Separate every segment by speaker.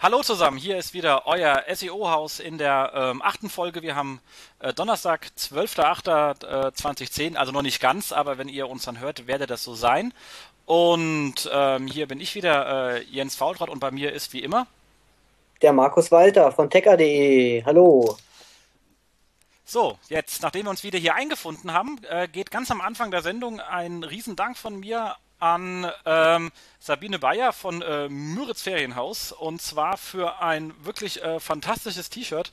Speaker 1: Hallo zusammen, hier ist wieder euer SEO-Haus in der ähm, achten Folge. Wir haben äh, Donnerstag, 12.08.2010, also noch nicht ganz, aber wenn ihr uns dann hört, werde das so sein. Und ähm, hier bin ich wieder, äh, Jens Faultrat, und bei mir ist wie immer
Speaker 2: der Markus Walter von tecker.de. Hallo.
Speaker 1: So, jetzt, nachdem wir uns wieder hier eingefunden haben, äh, geht ganz am Anfang der Sendung ein Riesendank von mir an ähm, Sabine Bayer von äh, Müritz Ferienhaus und zwar für ein wirklich äh, fantastisches T-Shirt,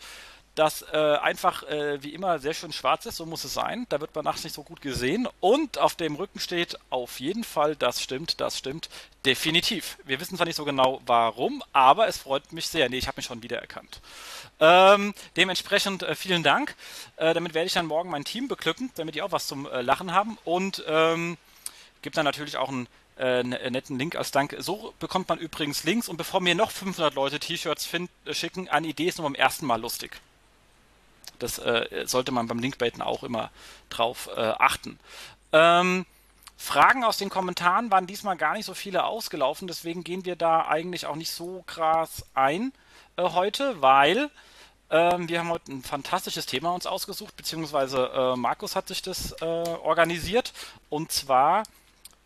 Speaker 1: das äh, einfach äh, wie immer sehr schön schwarz ist, so muss es sein. Da wird man nachts nicht so gut gesehen und auf dem Rücken steht auf jeden Fall, das stimmt, das stimmt, definitiv. Wir wissen zwar nicht so genau warum, aber es freut mich sehr. Nee, ich habe mich schon wiedererkannt. Ähm, dementsprechend äh, vielen Dank. Äh, damit werde ich dann morgen mein Team beglücken, damit die auch was zum Lachen haben und ähm, Gibt dann natürlich auch einen äh, netten Link als Dank. So bekommt man übrigens Links und bevor mir noch 500 Leute T-Shirts äh, schicken, eine Idee ist nur beim ersten Mal lustig. Das äh, sollte man beim Linkbaiten auch immer drauf äh, achten. Ähm, Fragen aus den Kommentaren waren diesmal gar nicht so viele ausgelaufen, deswegen gehen wir da eigentlich auch nicht so krass ein äh, heute, weil ähm, wir haben heute ein fantastisches Thema uns ausgesucht, beziehungsweise äh, Markus hat sich das äh, organisiert und zwar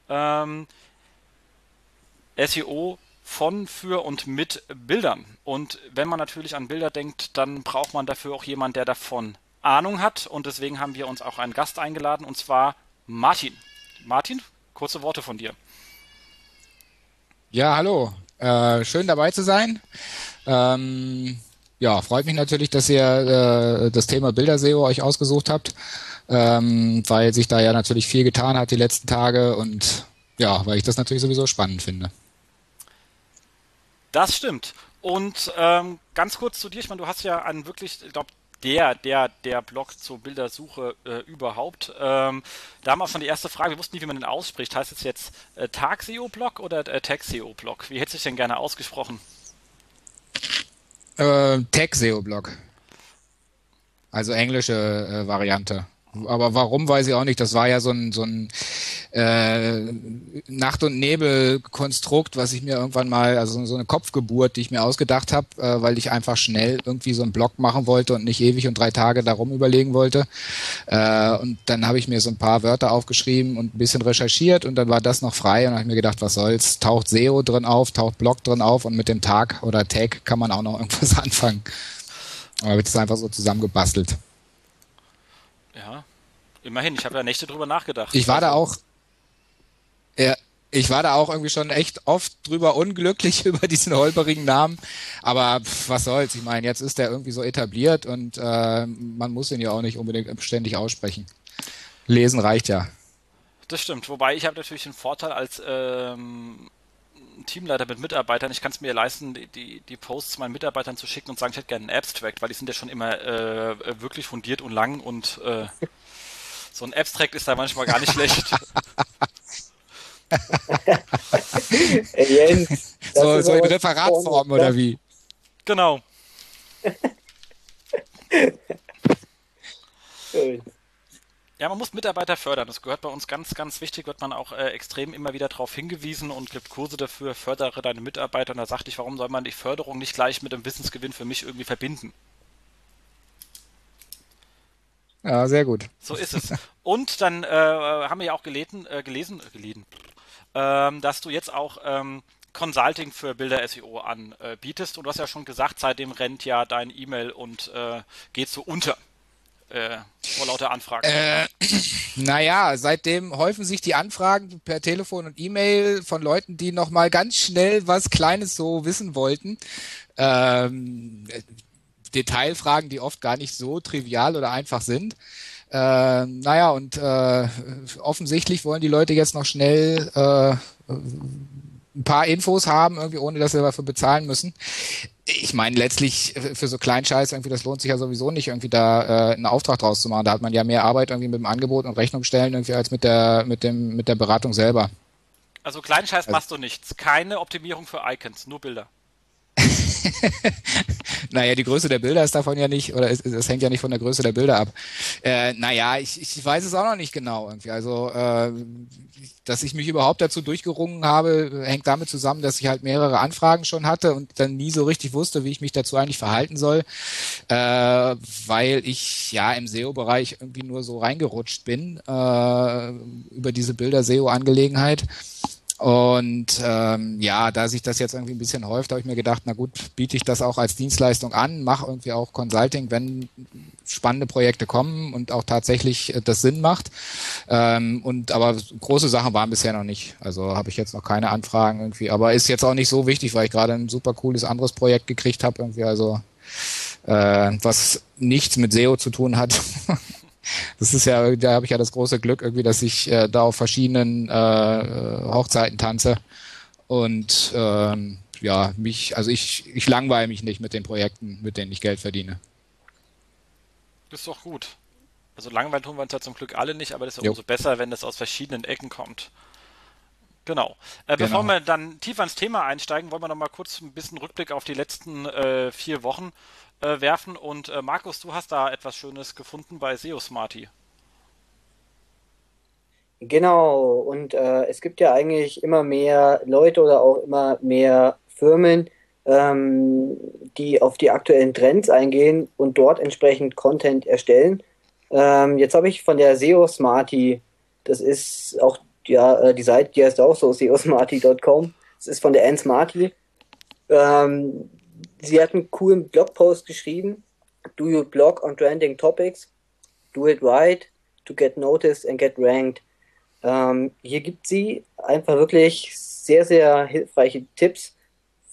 Speaker 1: ähm, SEO von, für und mit Bildern. Und wenn man natürlich an Bilder denkt, dann braucht man dafür auch jemanden, der davon Ahnung hat. Und deswegen haben wir uns auch einen Gast eingeladen, und zwar Martin. Martin, kurze Worte von dir.
Speaker 3: Ja, hallo. Äh, schön dabei zu sein. Ähm, ja, freut mich natürlich, dass ihr äh, das Thema Bilder-SEO euch ausgesucht habt ähm, weil sich da ja natürlich viel getan hat die letzten Tage und ja, weil ich das natürlich sowieso spannend finde.
Speaker 1: Das stimmt. Und ähm, ganz kurz zu dir, ich meine, du hast ja einen wirklich, ich glaube, der, der, der Blog zur Bildersuche äh, überhaupt. Ähm, da haben wir schon die erste Frage, wir wussten nicht, wie man den ausspricht. Heißt es jetzt äh, Tag-SEO-Blog oder äh, Tag-SEO-Blog? Wie hätte sich denn gerne ausgesprochen?
Speaker 3: Äh, Tag-SEO-Blog. Also englische äh, Variante. Aber warum weiß ich auch nicht. Das war ja so ein, so ein äh, Nacht- und Nebel-Konstrukt, was ich mir irgendwann mal, also so eine Kopfgeburt, die ich mir ausgedacht habe, äh, weil ich einfach schnell irgendwie so einen Blog machen wollte und nicht ewig und drei Tage darum überlegen wollte. Äh, und dann habe ich mir so ein paar Wörter aufgeschrieben und ein bisschen recherchiert und dann war das noch frei und habe mir gedacht, was soll's, taucht SEO drin auf, taucht Blog drin auf und mit dem Tag oder Tag kann man auch noch irgendwas anfangen. Aber wird es einfach so zusammengebastelt.
Speaker 1: Immerhin. Ich habe ja Nächte drüber nachgedacht.
Speaker 3: Ich war da auch. Ja, ich war da auch irgendwie schon echt oft drüber unglücklich über diesen holperigen Namen. Aber pff, was soll's? Ich meine, jetzt ist der irgendwie so etabliert und äh, man muss ihn ja auch nicht unbedingt ständig aussprechen. Lesen reicht ja.
Speaker 1: Das stimmt. Wobei ich habe natürlich den Vorteil als ähm, Teamleiter mit Mitarbeitern, ich kann es mir leisten, die, die, die, Posts meinen Mitarbeitern zu schicken und sagen, ich hätte gerne einen Abstract, weil die sind ja schon immer äh, wirklich fundiert und lang und äh, so ein Abstract ist da manchmal gar nicht schlecht.
Speaker 3: Jens, so, so in Referatform oder wie?
Speaker 1: Genau. Ja, man muss Mitarbeiter fördern. Das gehört bei uns ganz, ganz wichtig, wird man auch äh, extrem immer wieder darauf hingewiesen und gibt Kurse dafür, fördere deine Mitarbeiter. Und da sagte ich, warum soll man die Förderung nicht gleich mit dem Wissensgewinn für mich irgendwie verbinden?
Speaker 3: Ja, sehr gut.
Speaker 1: So ist es. Und dann äh, haben wir ja auch gelesen, äh, gelesen, äh, gelesen ähm, dass du jetzt auch ähm, Consulting für Bilder SEO anbietest. Und du hast ja schon gesagt, seitdem rennt ja dein E-Mail und äh, geht so unter äh, vor lauter Anfragen? Äh,
Speaker 3: naja, seitdem häufen sich die Anfragen per Telefon und E-Mail von Leuten, die nochmal ganz schnell was Kleines so wissen wollten. Ähm, Detailfragen, die oft gar nicht so trivial oder einfach sind. Äh, naja, und äh, offensichtlich wollen die Leute jetzt noch schnell äh, ein paar Infos haben, irgendwie ohne dass sie dafür bezahlen müssen ich meine, letztlich äh, für so kleinen Scheiß irgendwie, das lohnt sich ja sowieso nicht, irgendwie da äh, einen Auftrag draus zu machen. Da hat man ja mehr Arbeit irgendwie mit dem Angebot und Rechnung stellen irgendwie als mit der, mit dem, mit der Beratung selber.
Speaker 1: Also kleinen Scheiß also, machst du nichts. Keine Optimierung für Icons, nur Bilder.
Speaker 3: naja, die Größe der Bilder ist davon ja nicht, oder es, es hängt ja nicht von der Größe der Bilder ab. Äh, naja, ich, ich weiß es auch noch nicht genau irgendwie. Also, äh, dass ich mich überhaupt dazu durchgerungen habe, hängt damit zusammen, dass ich halt mehrere Anfragen schon hatte und dann nie so richtig wusste, wie ich mich dazu eigentlich verhalten soll, äh, weil ich ja im SEO-Bereich irgendwie nur so reingerutscht bin äh, über diese Bilder-SEO-Angelegenheit. Und ähm, ja, da sich das jetzt irgendwie ein bisschen häuft, habe ich mir gedacht, na gut, biete ich das auch als Dienstleistung an, mache irgendwie auch Consulting, wenn spannende Projekte kommen und auch tatsächlich äh, das Sinn macht. Ähm, und aber große Sachen waren bisher noch nicht. Also habe ich jetzt noch keine Anfragen irgendwie. Aber ist jetzt auch nicht so wichtig, weil ich gerade ein super cooles anderes Projekt gekriegt habe irgendwie. Also äh, was nichts mit SEO zu tun hat. das ist ja, da habe ich ja das große Glück irgendwie, dass ich äh, da auf verschiedenen äh, Hochzeiten tanze und ähm, ja, mich, also ich, ich langweile mich nicht mit den Projekten, mit denen ich Geld verdiene.
Speaker 1: Das ist doch gut. Also langweilen tun wir uns ja zum Glück alle nicht, aber das ist ja umso besser, wenn das aus verschiedenen Ecken kommt. Genau. Äh, genau. Bevor wir dann tiefer ins Thema einsteigen, wollen wir noch mal kurz ein bisschen Rückblick auf die letzten äh, vier Wochen äh, werfen. Und äh, Markus, du hast da etwas Schönes gefunden bei SEO Smarty.
Speaker 2: Genau, und äh, es gibt ja eigentlich immer mehr Leute oder auch immer mehr Firmen, ähm, die auf die aktuellen Trends eingehen und dort entsprechend Content erstellen. Ähm, jetzt habe ich von der SEO Smarty, das ist auch ja, äh, die Seite, die heißt auch so, seosmarty.com. Das ist von der Anne Smarty. Ähm, sie hat einen coolen Blogpost geschrieben. Do you blog on trending topics? Do it right to get noticed and get ranked. Ähm, hier gibt sie einfach wirklich sehr, sehr hilfreiche Tipps,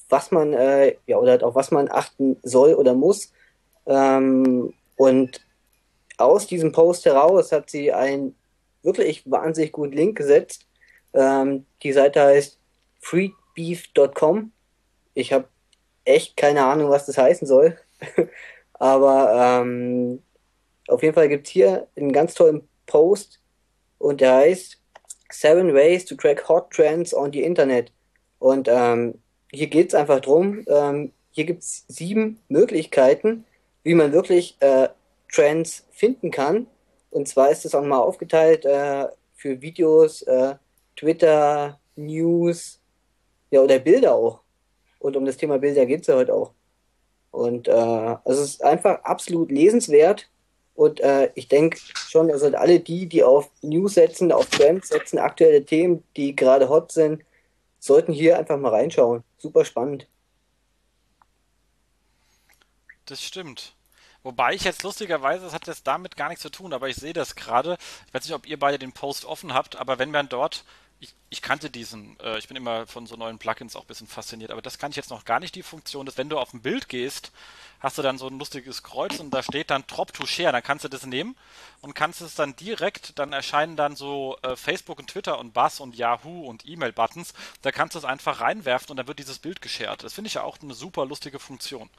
Speaker 2: was man, äh, ja, oder auf was man achten soll oder muss. Ähm, und aus diesem Post heraus hat sie einen wirklich wahnsinnig guten Link gesetzt. Ähm, die Seite heißt freebeef.com. Ich habe echt keine Ahnung, was das heißen soll. Aber ähm, auf jeden Fall gibt es hier einen ganz tollen Post und der heißt Seven Ways to Track Hot Trends on the Internet. Und ähm, hier geht es einfach drum, ähm, hier gibt es sieben Möglichkeiten, wie man wirklich äh, Trends finden kann. Und zwar ist es auch mal aufgeteilt äh, für Videos, äh, Twitter, News, ja, oder Bilder auch. Und um das Thema Bilder geht es ja heute auch. Und äh, also es ist einfach absolut lesenswert. Und äh, ich denke schon, also alle die, die auf News setzen, auf Trends setzen, aktuelle Themen, die gerade hot sind, sollten hier einfach mal reinschauen. Super spannend.
Speaker 1: Das stimmt. Wobei ich jetzt lustigerweise, das hat jetzt damit gar nichts zu tun, aber ich sehe das gerade. Ich weiß nicht, ob ihr beide den Post offen habt, aber wenn man dort ich, ich, kannte diesen, äh, ich bin immer von so neuen Plugins auch ein bisschen fasziniert, aber das kann ich jetzt noch gar nicht die Funktion, dass wenn du auf ein Bild gehst, hast du dann so ein lustiges Kreuz und da steht dann Drop to Share, dann kannst du das nehmen und kannst es dann direkt, dann erscheinen dann so äh, Facebook und Twitter und Buzz und Yahoo und E-Mail-Buttons, da kannst du es einfach reinwerfen und dann wird dieses Bild geshared. Das finde ich ja auch eine super lustige Funktion.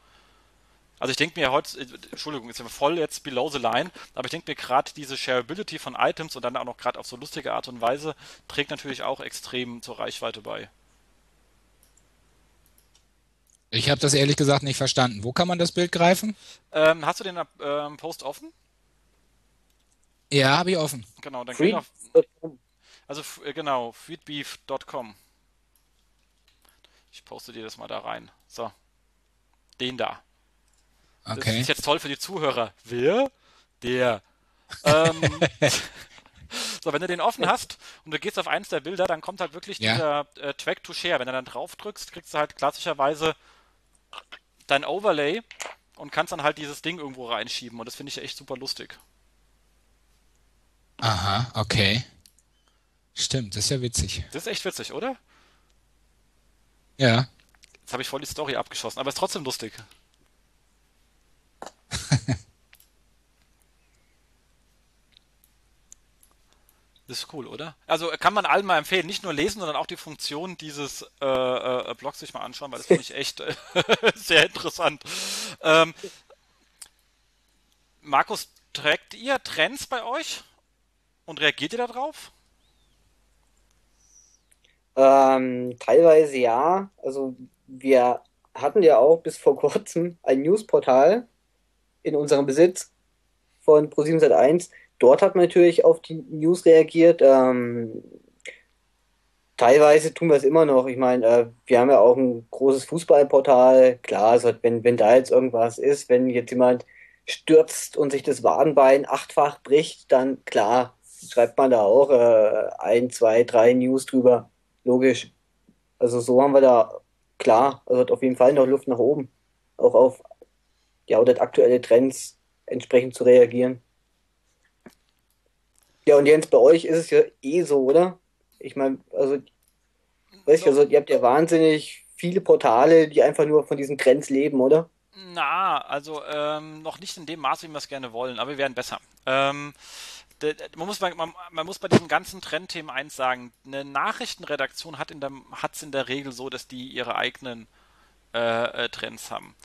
Speaker 1: Also ich denke mir heute, äh, Entschuldigung, ist ja voll jetzt below the line, aber ich denke mir gerade diese Shareability von Items und dann auch noch gerade auf so lustige Art und Weise trägt natürlich auch extrem zur Reichweite bei.
Speaker 3: Ich habe das ehrlich gesagt nicht verstanden. Wo kann man das Bild greifen?
Speaker 1: Ähm, hast du den ähm, Post offen?
Speaker 3: Ja, habe ich offen.
Speaker 1: Genau, dann geh auf. Also äh, genau, feedbeef.com. Ich poste dir das mal da rein. So. Den da. Okay. Das ist jetzt toll für die Zuhörer. Wer? Der. Ähm, so, wenn du den offen hast und du gehst auf eins der Bilder, dann kommt halt wirklich ja. dieser äh, Track to Share. Wenn du dann drauf drückst, kriegst du halt klassischerweise dein Overlay und kannst dann halt dieses Ding irgendwo reinschieben. Und das finde ich echt super lustig.
Speaker 3: Aha, okay. Stimmt, das ist ja witzig.
Speaker 1: Das ist echt witzig, oder?
Speaker 3: Ja.
Speaker 1: Jetzt habe ich voll die Story abgeschossen, aber ist trotzdem lustig. Das ist cool, oder? Also kann man allen mal empfehlen, nicht nur lesen, sondern auch die Funktion dieses äh, äh, Blogs sich mal anschauen, weil das finde ich echt äh, sehr interessant. Ähm, Markus, trägt ihr Trends bei euch und reagiert ihr darauf?
Speaker 2: Ähm, teilweise ja. Also wir hatten ja auch bis vor kurzem ein Newsportal in unserem Besitz von Pro7 Dort hat man natürlich auf die News reagiert. Ähm, teilweise tun wir es immer noch. Ich meine, äh, wir haben ja auch ein großes Fußballportal. Klar, also wenn, wenn da jetzt irgendwas ist, wenn jetzt jemand stürzt und sich das Wadenbein achtfach bricht, dann klar, schreibt man da auch äh, ein, zwei, drei News drüber. Logisch. Also so haben wir da, klar, also hat auf jeden Fall noch Luft nach oben. Auch auf ja, oder aktuelle Trends entsprechend zu reagieren. Ja, und Jens, bei euch ist es ja eh so, oder? Ich meine, also, weiß ich, also ihr habt ja wahnsinnig viele Portale, die einfach nur von diesen Trends leben, oder?
Speaker 1: Na, also ähm, noch nicht in dem Maße, wie wir es gerne wollen, aber wir werden besser. Ähm, man muss, man, man muss bei diesen ganzen Trendthemen eins sagen, eine Nachrichtenredaktion hat es in der Regel so, dass die ihre eigenen äh, äh, Trends haben.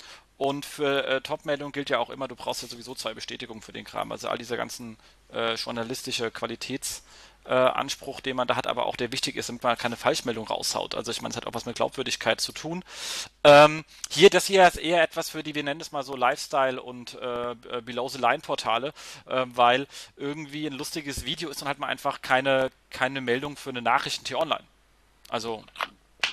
Speaker 1: Und für äh, Top-Meldungen gilt ja auch immer, du brauchst ja sowieso zwei Bestätigungen für den Kram. Also all dieser ganzen äh, journalistische Qualitäts- äh, den man da hat, aber auch der wichtig ist, damit man keine Falschmeldung raushaut. Also ich meine, es hat auch was mit Glaubwürdigkeit zu tun. Ähm, hier, das hier ist eher etwas für die, wir nennen es mal so Lifestyle und äh, äh Below-the-Line-Portale, äh, weil irgendwie ein lustiges Video ist und halt mal einfach keine, keine Meldung für eine Nachrichten-T online. Also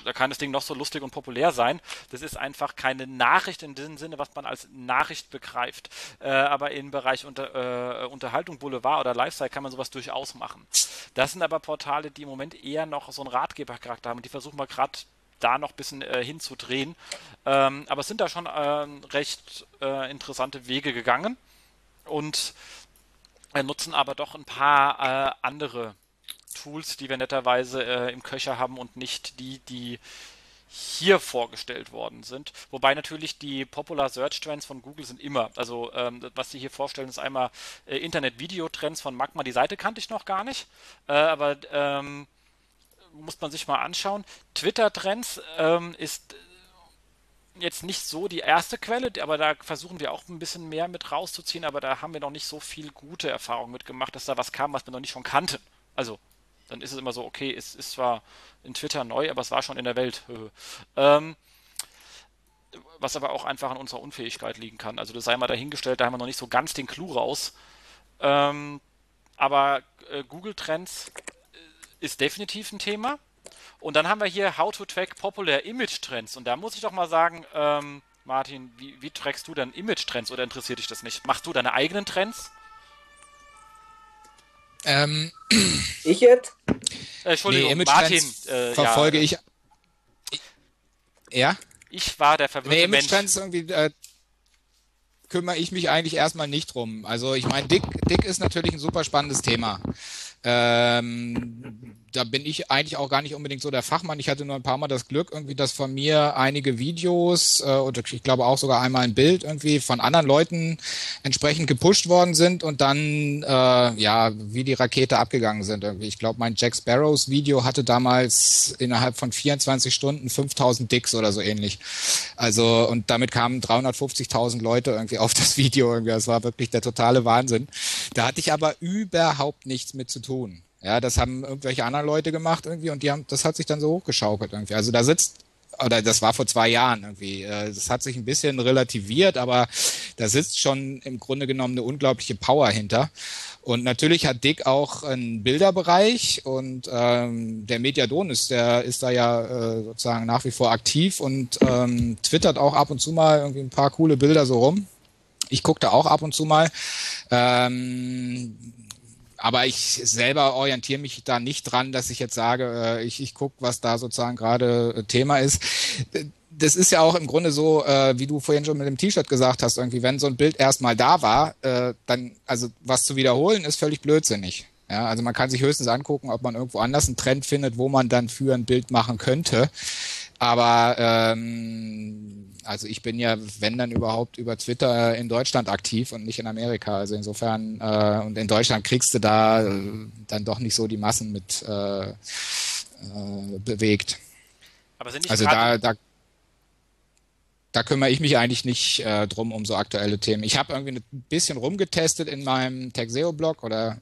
Speaker 1: da kann das Ding noch so lustig und populär sein. Das ist einfach keine Nachricht in diesem Sinne, was man als Nachricht begreift. Äh, aber im Bereich unter, äh, Unterhaltung, Boulevard oder Lifestyle kann man sowas durchaus machen. Das sind aber Portale, die im Moment eher noch so einen Ratgebercharakter haben. Die versuchen wir gerade da noch ein bisschen äh, hinzudrehen. Ähm, aber es sind da schon äh, recht äh, interessante Wege gegangen und äh, nutzen aber doch ein paar äh, andere Tools, die wir netterweise äh, im Köcher haben und nicht die, die hier vorgestellt worden sind. Wobei natürlich die Popular Search Trends von Google sind immer. Also ähm, was sie hier vorstellen, ist einmal äh, Internet-Video-Trends von Magma. Die Seite kannte ich noch gar nicht, äh, aber ähm, muss man sich mal anschauen. Twitter-Trends ähm, ist jetzt nicht so die erste Quelle, aber da versuchen wir auch ein bisschen mehr mit rauszuziehen, aber da haben wir noch nicht so viel gute Erfahrungen mitgemacht, dass da was kam, was wir noch nicht schon kannten. Also dann ist es immer so, okay, es ist zwar in Twitter neu, aber es war schon in der Welt. ähm, was aber auch einfach an unserer Unfähigkeit liegen kann. Also das sei mal dahingestellt, da haben wir noch nicht so ganz den Clou raus. Ähm, aber äh, Google Trends äh, ist definitiv ein Thema. Und dann haben wir hier How to Track Popular Image Trends. Und da muss ich doch mal sagen, ähm, Martin, wie, wie trackst du dann Image Trends oder interessiert dich das nicht? Machst du deine eigenen Trends?
Speaker 2: Ähm, ich jetzt?
Speaker 1: Äh, Entschuldigung, nee, Martin.
Speaker 3: Äh, verfolge ja. ich. Ja?
Speaker 1: Ich war der verwirrte nee,
Speaker 3: Image Trends irgendwie äh, kümmere ich mich eigentlich erstmal nicht drum. Also ich meine, Dick, Dick ist natürlich ein super spannendes Thema. Ähm, da bin ich eigentlich auch gar nicht unbedingt so der Fachmann. Ich hatte nur ein paar Mal das Glück, irgendwie, dass von mir einige Videos äh, oder ich glaube auch sogar einmal ein Bild irgendwie von anderen Leuten entsprechend gepusht worden sind und dann äh, ja wie die Rakete abgegangen sind. Irgendwie. Ich glaube, mein Jack Sparrows Video hatte damals innerhalb von 24 Stunden 5000 Dicks oder so ähnlich. Also und damit kamen 350.000 Leute irgendwie auf das Video. Irgendwie. Das war wirklich der totale Wahnsinn. Da hatte ich aber überhaupt nichts mit zu tun. Ja, das haben irgendwelche anderen Leute gemacht irgendwie und die haben, das hat sich dann so hochgeschaukelt irgendwie. Also da sitzt, oder das war vor zwei Jahren irgendwie. Äh, das hat sich ein bisschen relativiert, aber da sitzt schon im Grunde genommen eine unglaubliche Power hinter. Und natürlich hat Dick auch einen Bilderbereich und ähm, der Mediadon ist, der ist da ja äh, sozusagen nach wie vor aktiv und ähm, twittert auch ab und zu mal irgendwie ein paar coole Bilder so rum. Ich gucke da auch ab und zu mal. Ähm, aber ich selber orientiere mich da nicht dran, dass ich jetzt sage, äh, ich, ich gucke, was da sozusagen gerade äh, Thema ist. Das ist ja auch im Grunde so, äh, wie du vorhin schon mit dem T-Shirt gesagt hast, irgendwie, wenn so ein Bild erstmal da war, äh, dann, also was zu wiederholen, ist völlig blödsinnig. Ja, also man kann sich höchstens angucken, ob man irgendwo anders einen Trend findet, wo man dann für ein Bild machen könnte. Aber ähm, also ich bin ja, wenn dann überhaupt, über Twitter in Deutschland aktiv und nicht in Amerika. Also insofern, äh, und in Deutschland kriegst du da äh, dann doch nicht so die Massen mit äh, äh, bewegt.
Speaker 1: Aber sind nicht
Speaker 3: also da, da, da kümmere ich mich eigentlich nicht äh, drum um so aktuelle Themen. Ich habe irgendwie ein bisschen rumgetestet in meinem Texeo-Blog oder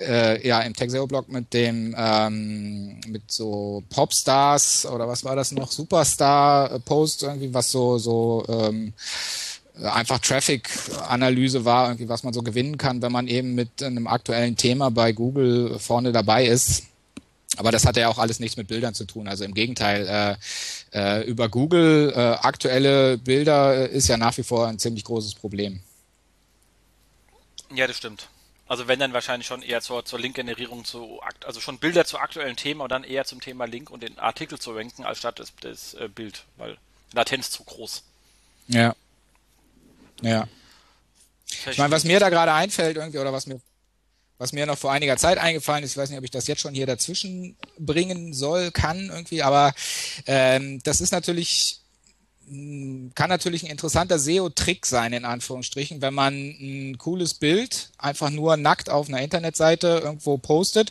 Speaker 3: äh, ja, im Texeo-Blog mit dem, ähm, mit so Popstars oder was war das noch, Superstar-Post irgendwie, was so, so, ähm, einfach Traffic-Analyse war, irgendwie, was man so gewinnen kann, wenn man eben mit einem aktuellen Thema bei Google vorne dabei ist. Aber das hat ja auch alles nichts mit Bildern zu tun. Also im Gegenteil, äh, äh, über Google äh, aktuelle Bilder ist ja nach wie vor ein ziemlich großes Problem.
Speaker 1: Ja, das stimmt. Also wenn dann wahrscheinlich schon eher zur, zur Link-Generierung zu, also schon Bilder zu aktuellen Themen und dann eher zum Thema Link und den Artikel zu ranken, als statt das, das äh, Bild, weil Latenz zu groß.
Speaker 3: Ja. Ja. Ich meine, was mir da gerade einfällt irgendwie, oder was mir, was mir noch vor einiger Zeit eingefallen ist, ich weiß nicht, ob ich das jetzt schon hier dazwischen bringen soll, kann irgendwie, aber ähm, das ist natürlich kann natürlich ein interessanter SEO-Trick sein, in Anführungsstrichen, wenn man ein cooles Bild einfach nur nackt auf einer Internetseite irgendwo postet,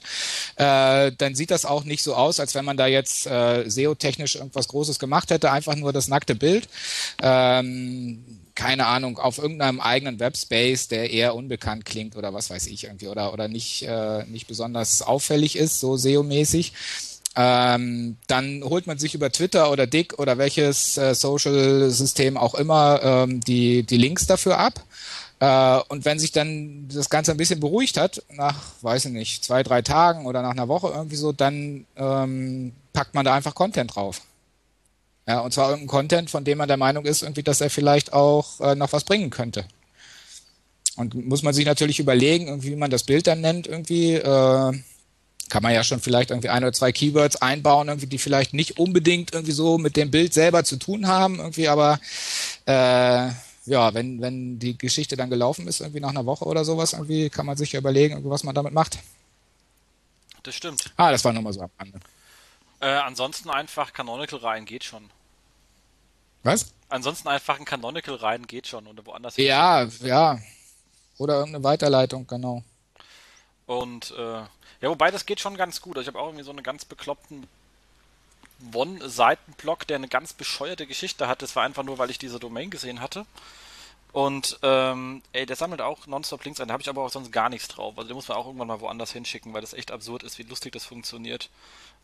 Speaker 3: äh, dann sieht das auch nicht so aus, als wenn man da jetzt äh, SEO-technisch irgendwas Großes gemacht hätte, einfach nur das nackte Bild. Ähm, keine Ahnung, auf irgendeinem eigenen Webspace, der eher unbekannt klingt oder was weiß ich irgendwie oder, oder nicht, äh, nicht besonders auffällig ist, so SEO-mäßig. Ähm, dann holt man sich über Twitter oder Dick oder welches äh, Social-System auch immer ähm, die, die Links dafür ab. Äh, und wenn sich dann das Ganze ein bisschen beruhigt hat, nach, weiß ich nicht, zwei, drei Tagen oder nach einer Woche irgendwie so, dann ähm, packt man da einfach Content drauf. Ja, und zwar irgendein Content, von dem man der Meinung ist, irgendwie, dass er vielleicht auch äh, noch was bringen könnte. Und muss man sich natürlich überlegen, irgendwie, wie man das Bild dann nennt, irgendwie, äh, kann man ja schon vielleicht irgendwie ein oder zwei Keywords einbauen, irgendwie, die vielleicht nicht unbedingt irgendwie so mit dem Bild selber zu tun haben, irgendwie, aber äh, ja, wenn, wenn die Geschichte dann gelaufen ist, irgendwie nach einer Woche oder sowas, irgendwie kann man sich ja überlegen, was man damit macht.
Speaker 1: Das stimmt.
Speaker 3: Ah, das war nochmal so am Rande.
Speaker 1: Äh, ansonsten einfach Canonical rein geht schon.
Speaker 3: Was?
Speaker 1: Ansonsten einfach ein Canonical rein geht schon oder woanders.
Speaker 3: Ja, hin. ja. Oder irgendeine Weiterleitung, genau.
Speaker 1: Und äh, ja, wobei das geht schon ganz gut. Also ich habe auch irgendwie so einen ganz bekloppten One-Seiten-Blog, der eine ganz bescheuerte Geschichte hat. Das war einfach nur, weil ich diese Domain gesehen hatte. Und ähm, ey, der sammelt auch Nonstop-Links ein, da habe ich aber auch sonst gar nichts drauf. Also den muss man auch irgendwann mal woanders hinschicken, weil das echt absurd ist, wie lustig das funktioniert.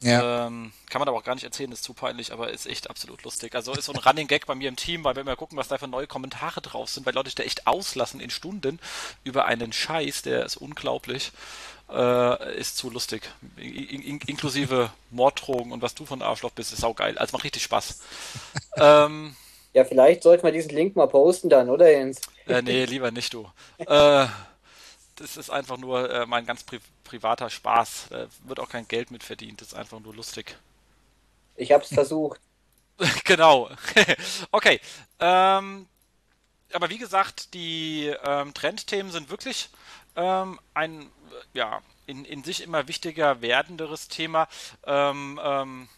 Speaker 1: Ja. Ähm, kann man aber auch gar nicht erzählen, ist zu peinlich, aber ist echt absolut lustig. Also ist so ein Running Gag bei mir im Team, weil wir immer gucken, was da für neue Kommentare drauf sind, weil Leute sich da echt auslassen in Stunden über einen Scheiß, der ist unglaublich. Äh, ist zu lustig. In, in, inklusive Morddrogen und was du von Arschloch bist, ist saugeil. Also macht richtig Spaß. ähm,
Speaker 2: ja, vielleicht sollten wir diesen Link mal posten dann, oder Jens?
Speaker 1: Äh, nee, lieber nicht du. äh, das ist einfach nur äh, mein ganz pri privater Spaß. Da wird auch kein Geld mit verdient. Das ist einfach nur lustig.
Speaker 2: Ich hab's versucht.
Speaker 1: genau. okay. Ähm, aber wie gesagt, die ähm, Trendthemen sind wirklich ähm, ein ja, in, in sich immer wichtiger werdenderes Thema. Ähm, ähm,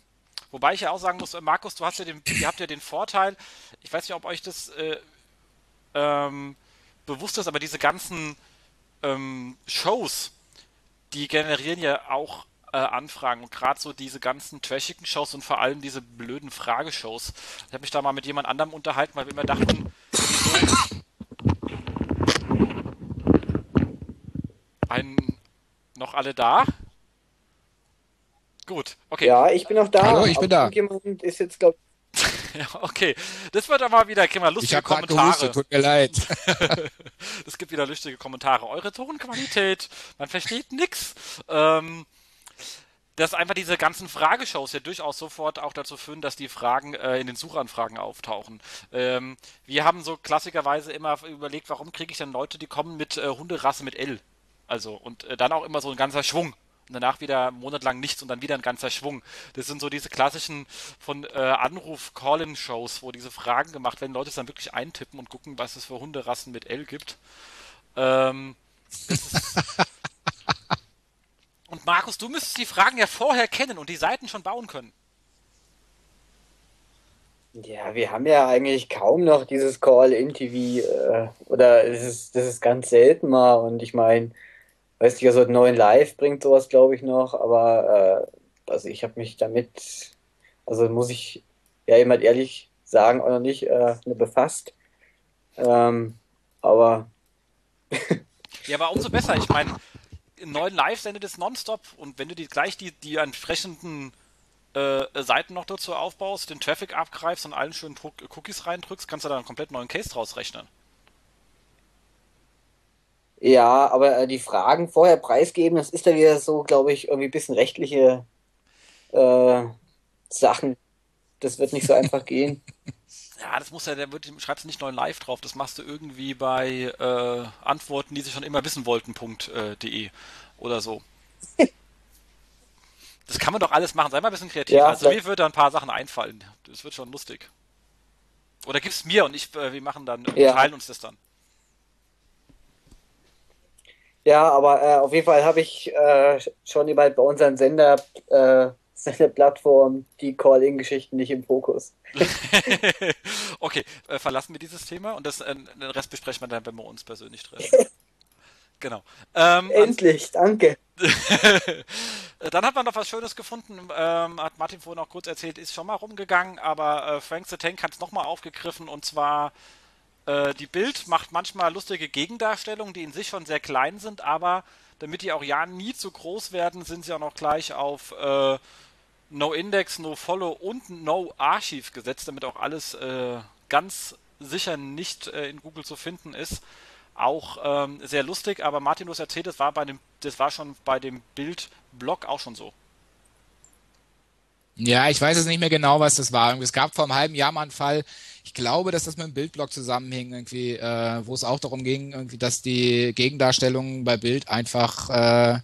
Speaker 1: wobei ich ja auch sagen muss, äh, Markus, du hast ja den, ihr habt ja den Vorteil, ich weiß nicht, ob euch das äh, ähm, bewusst ist, aber diese ganzen ähm, Shows, die generieren ja auch äh, Anfragen und gerade so diese ganzen trashigen Shows und vor allem diese blöden Frageshows. Ich habe mich da mal mit jemand anderem unterhalten, weil wir immer dachten, ein noch alle da? Gut, okay.
Speaker 2: Ja, ich bin noch da.
Speaker 3: Hallo, ich bin da.
Speaker 2: Jemand ist jetzt, glaube
Speaker 1: ja, okay. Das wird aber wieder, kriegen wir lustige
Speaker 3: ich
Speaker 1: Kommentare.
Speaker 3: Gehustet, tut mir leid.
Speaker 1: Es gibt wieder lustige Kommentare. Eure Tonqualität, man versteht nix. Ähm, dass einfach diese ganzen Frageshows ja durchaus sofort auch dazu führen, dass die Fragen äh, in den Suchanfragen auftauchen. Ähm, wir haben so klassikerweise immer überlegt, warum kriege ich denn Leute, die kommen mit äh, Hunderasse mit L? Also, und äh, dann auch immer so ein ganzer Schwung. Und danach wieder monatelang nichts und dann wieder ein ganzer Schwung. Das sind so diese klassischen von äh, Anruf-Call-In-Shows, wo diese Fragen gemacht werden, Leute es dann wirklich eintippen und gucken, was es für Hunderassen mit L gibt. Ähm, und Markus, du müsstest die Fragen ja vorher kennen und die Seiten schon bauen können.
Speaker 2: Ja, wir haben ja eigentlich kaum noch dieses Call-In-TV äh, oder es ist, das ist ganz selten mal und ich meine, weiß nicht, also neuen Live bringt sowas, glaube ich, noch, aber äh, also ich habe mich damit, also muss ich ja jemand ehrlich sagen, noch nicht äh, befasst. Ähm, aber.
Speaker 1: ja, aber umso besser. Ich meine, neuen Live sendet es nonstop und wenn du die gleich die, die entsprechenden äh, Seiten noch dazu aufbaust, den Traffic abgreifst und allen schönen Cookies reindrückst, kannst du da einen komplett neuen Case draus rechnen.
Speaker 2: Ja, aber äh, die Fragen vorher preisgeben, das ist ja wieder so, glaube ich, irgendwie ein bisschen rechtliche äh, Sachen. Das wird nicht so einfach gehen.
Speaker 1: Ja, das muss ja, der wird, schreibst du nicht neu live drauf, das machst du irgendwie bei äh, Antworten, die sie schon immer wissen wollten.de äh, oder so. das kann man doch alles machen, sei mal ein bisschen kreativ. Ja, also mir würde da ein paar Sachen einfallen. Das wird schon lustig. Oder gib's mir und ich, äh, wir machen dann, ja. teilen uns das dann.
Speaker 2: Ja, aber äh, auf jeden Fall habe ich äh, schon bei unseren Sender äh, seine Plattform die Call-In-Geschichten nicht im Fokus.
Speaker 1: okay, äh, verlassen wir dieses Thema und das, äh, den Rest besprechen wir dann, wenn wir uns persönlich treffen. genau.
Speaker 2: Ähm, Endlich, danke.
Speaker 1: dann hat man noch was Schönes gefunden, ähm, hat Martin vorhin auch kurz erzählt, ist schon mal rumgegangen, aber äh, Frank the Tank hat es nochmal aufgegriffen und zwar äh, die Bild macht manchmal lustige Gegendarstellungen, die in sich schon sehr klein sind, aber damit die auch ja nie zu groß werden, sind sie auch noch gleich auf äh, No Index, No Follow und No Archive gesetzt, damit auch alles äh, ganz sicher nicht äh, in Google zu finden ist. Auch ähm, sehr lustig, aber Martin, du hast erzählt, das war, bei dem, das war schon bei dem Bild-Blog auch schon so.
Speaker 3: Ja, ich weiß es nicht mehr genau, was das war. Es gab vor einem halben Jahr mal einen Fall, ich glaube, dass das mit dem Bildblock zusammenhing, irgendwie, äh, wo es auch darum ging, irgendwie, dass die Gegendarstellungen bei Bild einfach äh,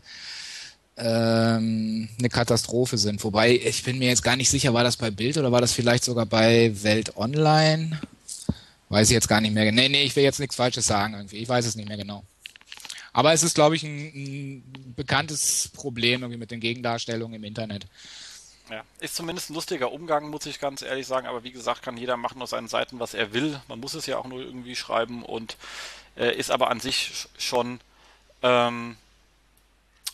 Speaker 3: ähm, eine Katastrophe sind. Wobei, ich bin mir jetzt gar nicht sicher, war das bei Bild oder war das vielleicht sogar bei Welt Online? Weiß ich jetzt gar nicht mehr. Nee, nee, ich will jetzt nichts Falsches sagen irgendwie. Ich weiß es nicht mehr genau. Aber es ist, glaube ich, ein, ein bekanntes Problem irgendwie mit den Gegendarstellungen im Internet.
Speaker 1: Ja, ist zumindest ein lustiger Umgang, muss ich ganz ehrlich sagen. Aber wie gesagt, kann jeder machen auf seinen Seiten, was er will. Man muss es ja auch nur irgendwie schreiben und äh, ist aber an sich schon ähm,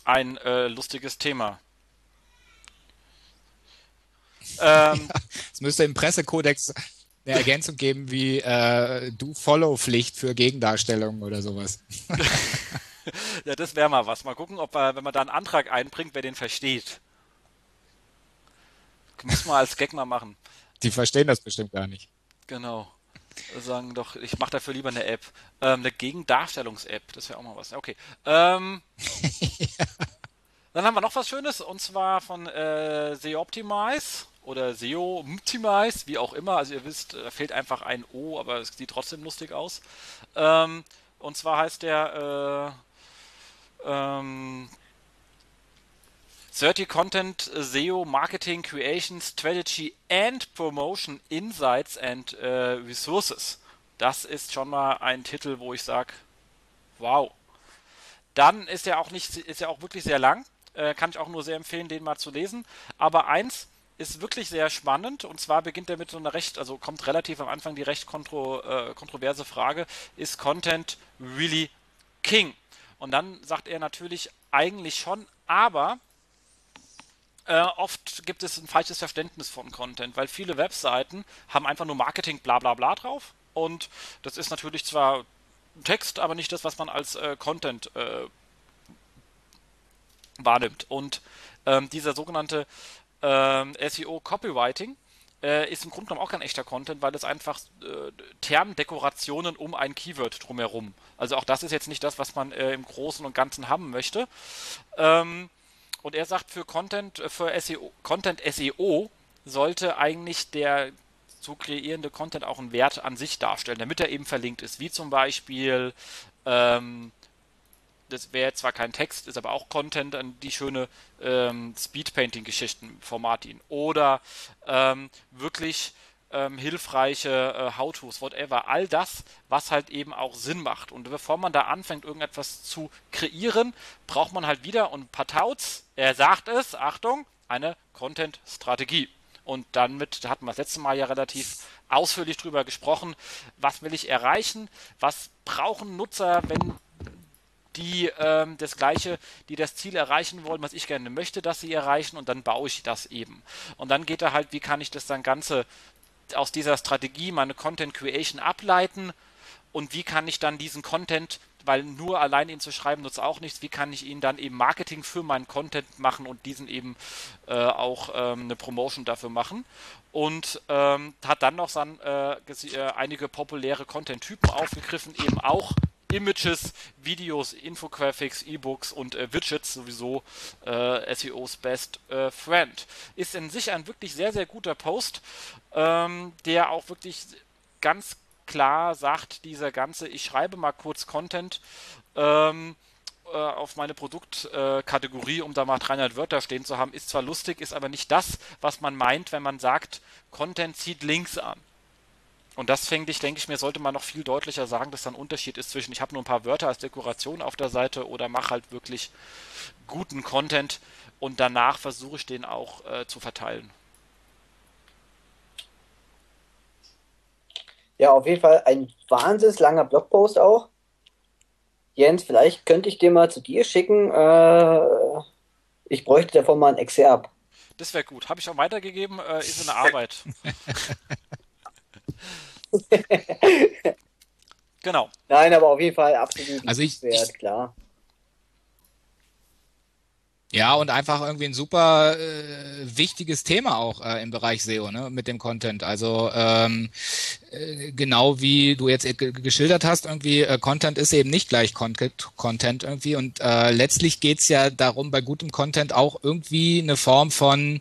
Speaker 1: ein äh, lustiges Thema.
Speaker 3: Ähm, ja, es müsste im Pressekodex eine Ergänzung geben wie äh, Do-Follow-Pflicht für Gegendarstellungen oder sowas.
Speaker 1: ja, das wäre mal was. Mal gucken, ob äh, wenn man da einen Antrag einbringt, wer den versteht. Muss man als Gag mal machen.
Speaker 3: Die verstehen das bestimmt gar nicht.
Speaker 1: Genau. Sagen doch, ich mache dafür lieber eine App. Ähm, eine Gegendarstellungs-App, das wäre auch mal was. Okay. Ähm, ja. Dann haben wir noch was Schönes und zwar von äh, SEO Optimize oder SEO Optimize, wie auch immer. Also ihr wisst, da fehlt einfach ein O, aber es sieht trotzdem lustig aus. Ähm, und zwar heißt der äh, ähm, 30 Content SEO Marketing Creation Strategy and Promotion Insights and äh, Resources. Das ist schon mal ein Titel, wo ich sage, wow. Dann ist er auch nicht, ist er auch wirklich sehr lang. Äh, kann ich auch nur sehr empfehlen, den mal zu lesen. Aber eins ist wirklich sehr spannend und zwar beginnt er mit so einer recht, also kommt relativ am Anfang die recht kontro, äh, kontroverse Frage, ist Content really King? Und dann sagt er natürlich eigentlich schon, aber äh, oft gibt es ein falsches Verständnis von Content, weil viele Webseiten haben einfach nur Marketing bla bla bla drauf und das ist natürlich zwar Text, aber nicht das, was man als äh, Content äh, wahrnimmt. Und ähm, dieser sogenannte ähm, SEO Copywriting äh, ist im Grunde genommen auch kein echter Content, weil es einfach äh, Termdekorationen um ein Keyword drumherum. Also auch das ist jetzt nicht das, was man äh, im Großen und Ganzen haben möchte. Ähm, und er sagt, für Content, äh, für SEO, Content SEO sollte eigentlich der zu kreierende Content auch einen Wert an sich darstellen, damit er eben verlinkt ist. Wie zum Beispiel, ähm, das wäre zwar kein Text, ist aber auch Content an die schöne ähm, Speedpainting-Geschichten von Martin. Oder ähm, wirklich ähm, hilfreiche äh, How-Tos, whatever. All das, was halt eben auch Sinn macht. Und bevor man da anfängt, irgendetwas zu kreieren, braucht man halt wieder ein paar Touts, er sagt es, Achtung, eine Content-Strategie. Und damit da hatten wir das letzte Mal ja relativ ausführlich drüber gesprochen, was will ich erreichen, was brauchen Nutzer, wenn die ähm, das gleiche, die das Ziel erreichen wollen, was ich gerne möchte, dass sie erreichen und dann baue ich das eben. Und dann geht er halt, wie kann ich das dann Ganze aus dieser Strategie meine Content Creation ableiten und wie kann ich dann diesen Content weil nur allein ihn zu schreiben nutzt auch nichts. Wie kann ich ihn dann eben Marketing für meinen Content machen und diesen eben äh, auch ähm, eine Promotion dafür machen? Und ähm, hat dann noch san, äh, äh, einige populäre Content-Typen aufgegriffen, eben auch Images, Videos, Infographics, E-Books und äh, Widgets sowieso äh, SEOs Best äh, Friend. Ist in sich ein wirklich sehr, sehr guter Post, ähm, der auch wirklich ganz klar sagt, dieser ganze, ich schreibe mal kurz Content ähm, äh, auf meine Produktkategorie, um da mal 300 Wörter stehen zu haben, ist zwar lustig, ist aber nicht das, was man meint, wenn man sagt, Content zieht Links an. Und das fände ich, denke ich mir, sollte man noch viel deutlicher sagen, dass da ein Unterschied ist zwischen, ich habe nur ein paar Wörter als Dekoration auf der Seite oder mache halt wirklich guten Content und danach versuche ich den auch äh, zu verteilen.
Speaker 2: Ja, auf jeden Fall ein wahnsinnig langer Blogpost auch. Jens, vielleicht könnte ich dir mal zu dir schicken. Äh, ich bräuchte davon mal ein Exerpt.
Speaker 1: Das wäre gut. Habe ich auch weitergegeben, äh, ist in der Arbeit. genau.
Speaker 2: Nein, aber auf jeden Fall absolut
Speaker 3: also ich,
Speaker 2: wert,
Speaker 3: ich,
Speaker 2: klar.
Speaker 3: Ja, und einfach irgendwie ein super äh, wichtiges Thema auch äh, im Bereich SEO, ne, mit dem Content. Also ähm, äh, genau wie du jetzt geschildert hast, irgendwie äh, Content ist eben nicht gleich Content, Content irgendwie. Und äh, letztlich geht's ja darum, bei gutem Content auch irgendwie eine Form von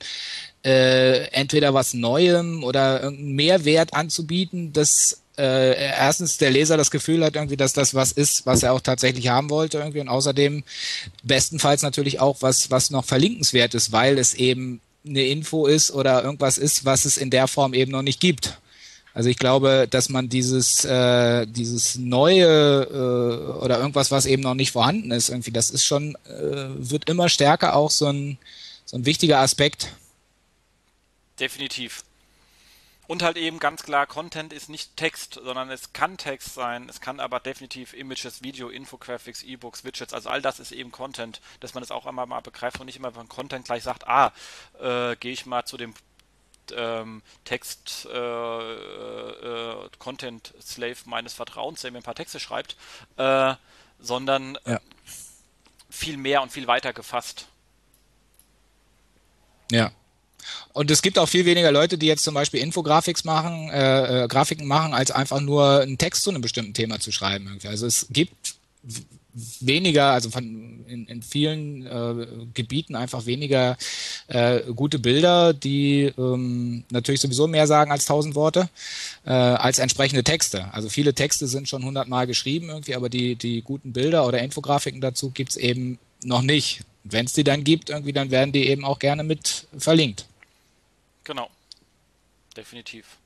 Speaker 3: äh, entweder was Neuem oder irgendeinen Mehrwert anzubieten, das äh, erstens der Leser das Gefühl hat irgendwie, dass das was ist, was er auch tatsächlich haben wollte irgendwie und außerdem bestenfalls natürlich auch was, was noch verlinkenswert ist, weil es eben eine Info ist oder irgendwas ist, was es in der Form eben noch nicht gibt. Also ich glaube, dass man dieses äh, dieses neue äh, oder irgendwas, was eben noch nicht vorhanden ist, irgendwie, das ist schon äh, wird immer stärker auch so ein so ein wichtiger Aspekt.
Speaker 1: Definitiv. Und halt eben ganz klar, Content ist nicht Text, sondern es kann Text sein, es kann aber definitiv Images, Video, Infographics, E-Books, Widgets, also all das ist eben Content, dass man das auch einmal mal begreift und nicht immer beim Content gleich sagt, ah, äh, gehe ich mal zu dem ähm, Text äh, äh, Content Slave meines Vertrauens, der mir ein paar Texte schreibt, äh, sondern ja. viel mehr und viel weiter gefasst.
Speaker 3: Ja, und es gibt auch viel weniger Leute, die jetzt zum Beispiel Infografiks machen, äh, äh, Grafiken machen, als einfach nur einen Text zu einem bestimmten Thema zu schreiben. Irgendwie. Also es gibt weniger, also von in, in vielen äh, Gebieten einfach weniger äh, gute Bilder, die ähm, natürlich sowieso mehr sagen als tausend Worte, äh, als entsprechende Texte. Also viele Texte sind schon hundertmal geschrieben irgendwie, aber die, die guten Bilder oder Infografiken dazu gibt's eben noch nicht. Wenn es die dann gibt, irgendwie, dann werden die eben auch gerne mit verlinkt.
Speaker 1: Genau. Definitiv.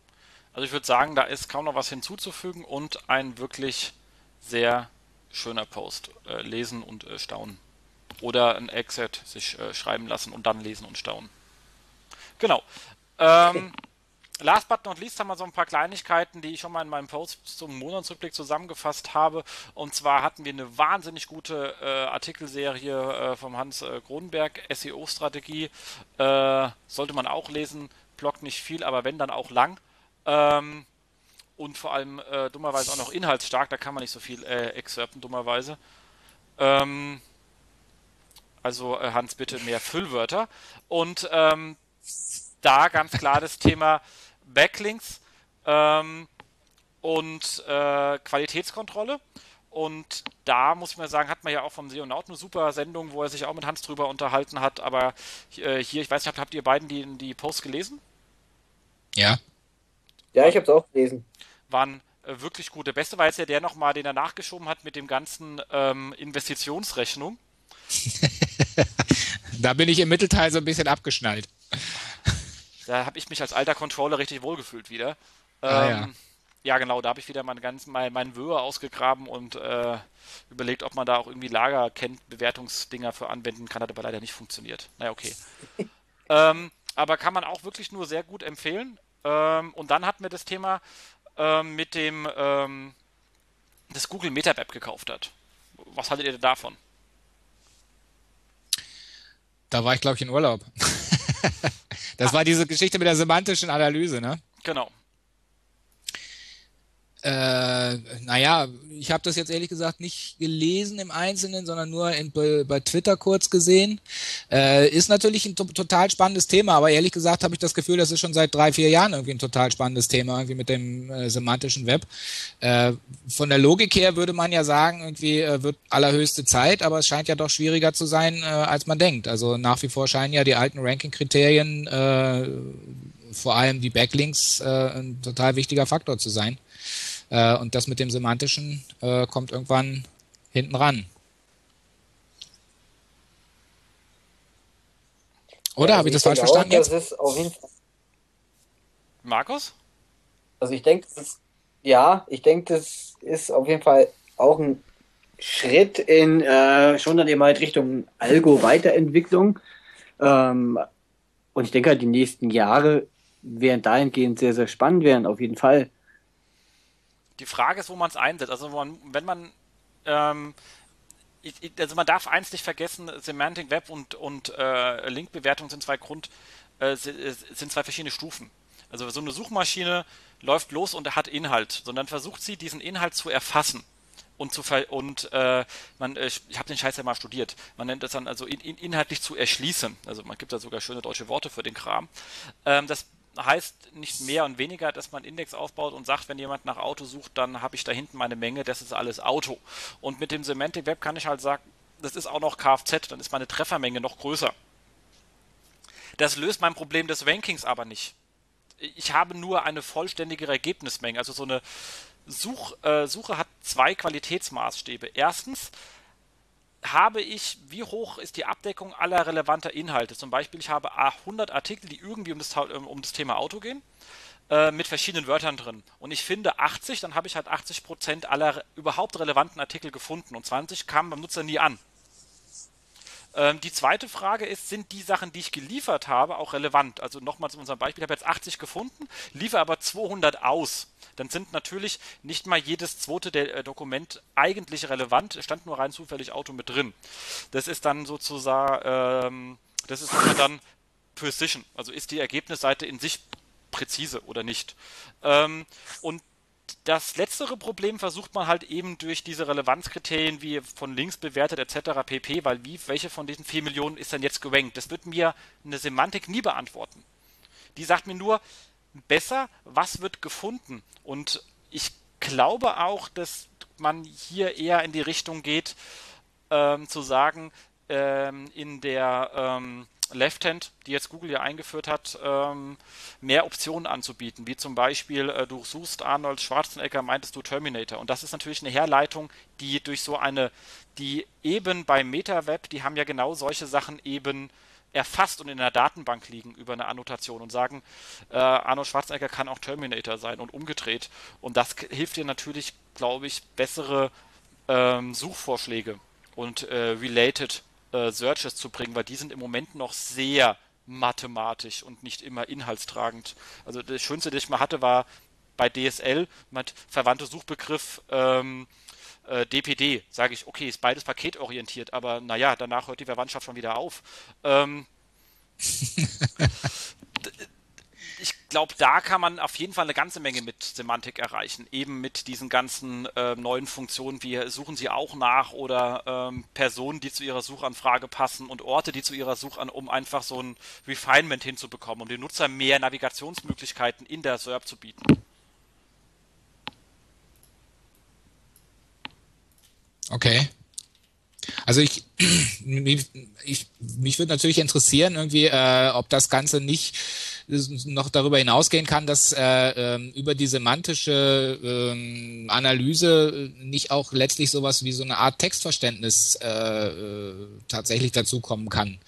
Speaker 1: Also ich würde sagen, da ist kaum noch was hinzuzufügen und ein wirklich sehr schöner Post. Äh, lesen und äh, staunen. Oder ein Exit sich äh, schreiben lassen und dann lesen und staunen. Genau. Ähm, last but not least haben wir so ein paar Kleinigkeiten, die ich schon mal in meinem Post zum Monatsrückblick zusammengefasst habe. Und zwar hatten wir eine wahnsinnig gute äh, Artikelserie äh, vom Hans äh, Kronenberg, SEO-Strategie. Äh, sollte man auch lesen. Blog nicht viel, aber wenn, dann auch lang. Ähm, und vor allem äh, dummerweise auch noch inhaltsstark, da kann man nicht so viel äh, excerpten, dummerweise. Ähm, also Hans, bitte mehr Füllwörter. Und ähm, da ganz klar das Thema Backlinks ähm, und äh, Qualitätskontrolle. Und da muss ich mal sagen, hat man ja auch vom Seonaut eine super Sendung, wo er sich auch mit Hans drüber unterhalten hat. Aber äh, hier, ich weiß nicht, habt, ihr beiden die, die Post gelesen?
Speaker 3: Ja.
Speaker 2: Ja, ich habe es auch gelesen.
Speaker 1: Waren äh, wirklich gut. Der beste war jetzt ja der nochmal, den er nachgeschoben hat mit dem ganzen ähm, Investitionsrechnung.
Speaker 3: da bin ich im Mittelteil so ein bisschen abgeschnallt.
Speaker 1: Da habe ich mich als alter Controller richtig wohlgefühlt wieder. Ah, ähm, ja. ja. genau, da habe ich wieder meinen ganzen, mein, meinen ausgegraben und äh, überlegt, ob man da auch irgendwie Lager kennt, Bewertungsdinger für anwenden kann, hat aber leider nicht funktioniert. Naja, okay. ähm, aber kann man auch wirklich nur sehr gut empfehlen. Ähm, und dann hatten wir das Thema ähm, mit dem, ähm, das Google MetaWeb gekauft hat. Was haltet ihr davon?
Speaker 3: Da war ich, glaube ich, in Urlaub. Das war diese Geschichte mit der semantischen Analyse, ne?
Speaker 1: Genau.
Speaker 3: Äh, Äh, naja, ich habe das jetzt ehrlich gesagt nicht gelesen im Einzelnen, sondern nur in, bei, bei, Twitter kurz gesehen. Äh, ist natürlich ein total spannendes Thema, aber ehrlich gesagt habe ich das Gefühl, das ist schon seit drei, vier Jahren irgendwie ein total spannendes Thema, irgendwie mit dem äh, semantischen Web. Äh, von der Logik her würde man ja sagen, irgendwie äh, wird allerhöchste Zeit, aber es scheint ja doch schwieriger zu sein, äh, als man denkt. Also nach wie vor scheinen ja die alten Ranking-Kriterien, vor allem die Backlinks, ein total wichtiger Faktor zu sein. Äh, und das mit dem Semantischen äh, kommt irgendwann hinten ran. Oder ja, also habe ich das falsch verstanden? Auch,
Speaker 1: jetzt? Markus?
Speaker 2: Also ich denke, ja, ich denke, das ist auf jeden Fall auch ein Schritt in äh, schon dann eben halt Richtung Algo-Weiterentwicklung. Ähm, und ich denke halt, die nächsten Jahre werden dahingehend sehr, sehr spannend werden, auf jeden Fall.
Speaker 1: Die Frage ist, wo man es einsetzt. Also man, wenn man ähm, ich, also man darf eins nicht vergessen, Semantic Web und, und äh, Linkbewertung sind zwei Grund, äh, sind zwei verschiedene Stufen. Also so eine Suchmaschine läuft los und hat Inhalt, sondern versucht sie, diesen Inhalt zu erfassen und zu ver und äh, man, äh, ich habe den Scheiß ja mal studiert. Man nennt das dann also in, in, inhaltlich zu erschließen. Also man gibt da sogar schöne deutsche Worte für den Kram. Ähm, das heißt nicht mehr und weniger, dass man Index aufbaut und sagt, wenn jemand nach Auto sucht, dann habe ich da hinten meine Menge, das ist alles Auto. Und mit dem Semantic Web kann ich halt sagen, das ist auch noch Kfz, dann ist meine Treffermenge noch größer. Das löst mein Problem des Rankings aber nicht. Ich habe nur eine vollständige Ergebnismenge. Also so eine Such, äh, Suche hat zwei Qualitätsmaßstäbe. Erstens, habe ich, wie hoch ist die Abdeckung aller relevanter Inhalte? Zum Beispiel, ich habe 100 Artikel, die irgendwie um das, ähm, um das Thema Auto gehen, äh, mit verschiedenen Wörtern drin. Und ich finde 80, dann habe ich halt 80% aller überhaupt relevanten Artikel gefunden und 20 kamen beim Nutzer nie an. Ähm, die zweite Frage ist, sind die Sachen, die ich geliefert habe, auch relevant? Also nochmal zu unserem Beispiel, ich habe jetzt 80 gefunden, liefere aber 200 aus. Dann sind natürlich nicht mal jedes zweite der, äh, Dokument eigentlich relevant, stand nur rein zufällig Auto mit drin. Das ist dann sozusagen, ähm, das ist dann Precision, also ist die Ergebnisseite in sich präzise oder nicht. Ähm, und das letztere Problem versucht man halt eben durch diese Relevanzkriterien wie von links bewertet etc. pp, weil wie, welche von diesen 4 Millionen ist denn jetzt gerankt? Das wird mir eine Semantik nie beantworten. Die sagt mir nur, besser, was wird gefunden? Und ich glaube auch, dass man hier eher in die Richtung geht, ähm, zu sagen, ähm, in der ähm, Left Hand, die jetzt Google ja eingeführt hat, ähm, mehr Optionen anzubieten, wie zum Beispiel, äh, du suchst Arnold Schwarzenegger, meintest du Terminator. Und das ist natürlich eine Herleitung, die durch so eine, die eben bei MetaWeb, die haben ja genau solche Sachen eben erfasst und in der Datenbank liegen über eine Annotation und sagen, äh, Arnold Schwarzenegger kann auch Terminator sein und umgedreht. Und das hilft dir natürlich, glaube ich, bessere ähm, Suchvorschläge und äh, related äh, Searches zu bringen, weil die sind im Moment noch sehr mathematisch und nicht immer inhaltstragend. Also das Schönste, das ich mal hatte, war bei DSL mit verwandte Suchbegriff ähm, äh, DPD. Sage ich, okay, ist beides paketorientiert, aber naja, danach hört die Verwandtschaft schon wieder auf. Ähm, ich glaube, da kann man auf jeden Fall eine ganze Menge mit Semantik erreichen. Eben mit diesen ganzen äh, neuen Funktionen wie suchen Sie auch nach oder ähm, Personen, die zu Ihrer Suchanfrage passen und Orte, die zu Ihrer Suchanfrage, um einfach so ein Refinement hinzubekommen, um den Nutzer mehr Navigationsmöglichkeiten in der SERP zu bieten.
Speaker 3: Okay. Also ich, ich mich würde natürlich interessieren, irgendwie, äh, ob das Ganze nicht noch darüber hinausgehen kann, dass äh, äh, über die semantische äh, Analyse nicht auch letztlich sowas wie so eine Art Textverständnis äh, äh, tatsächlich dazukommen kann.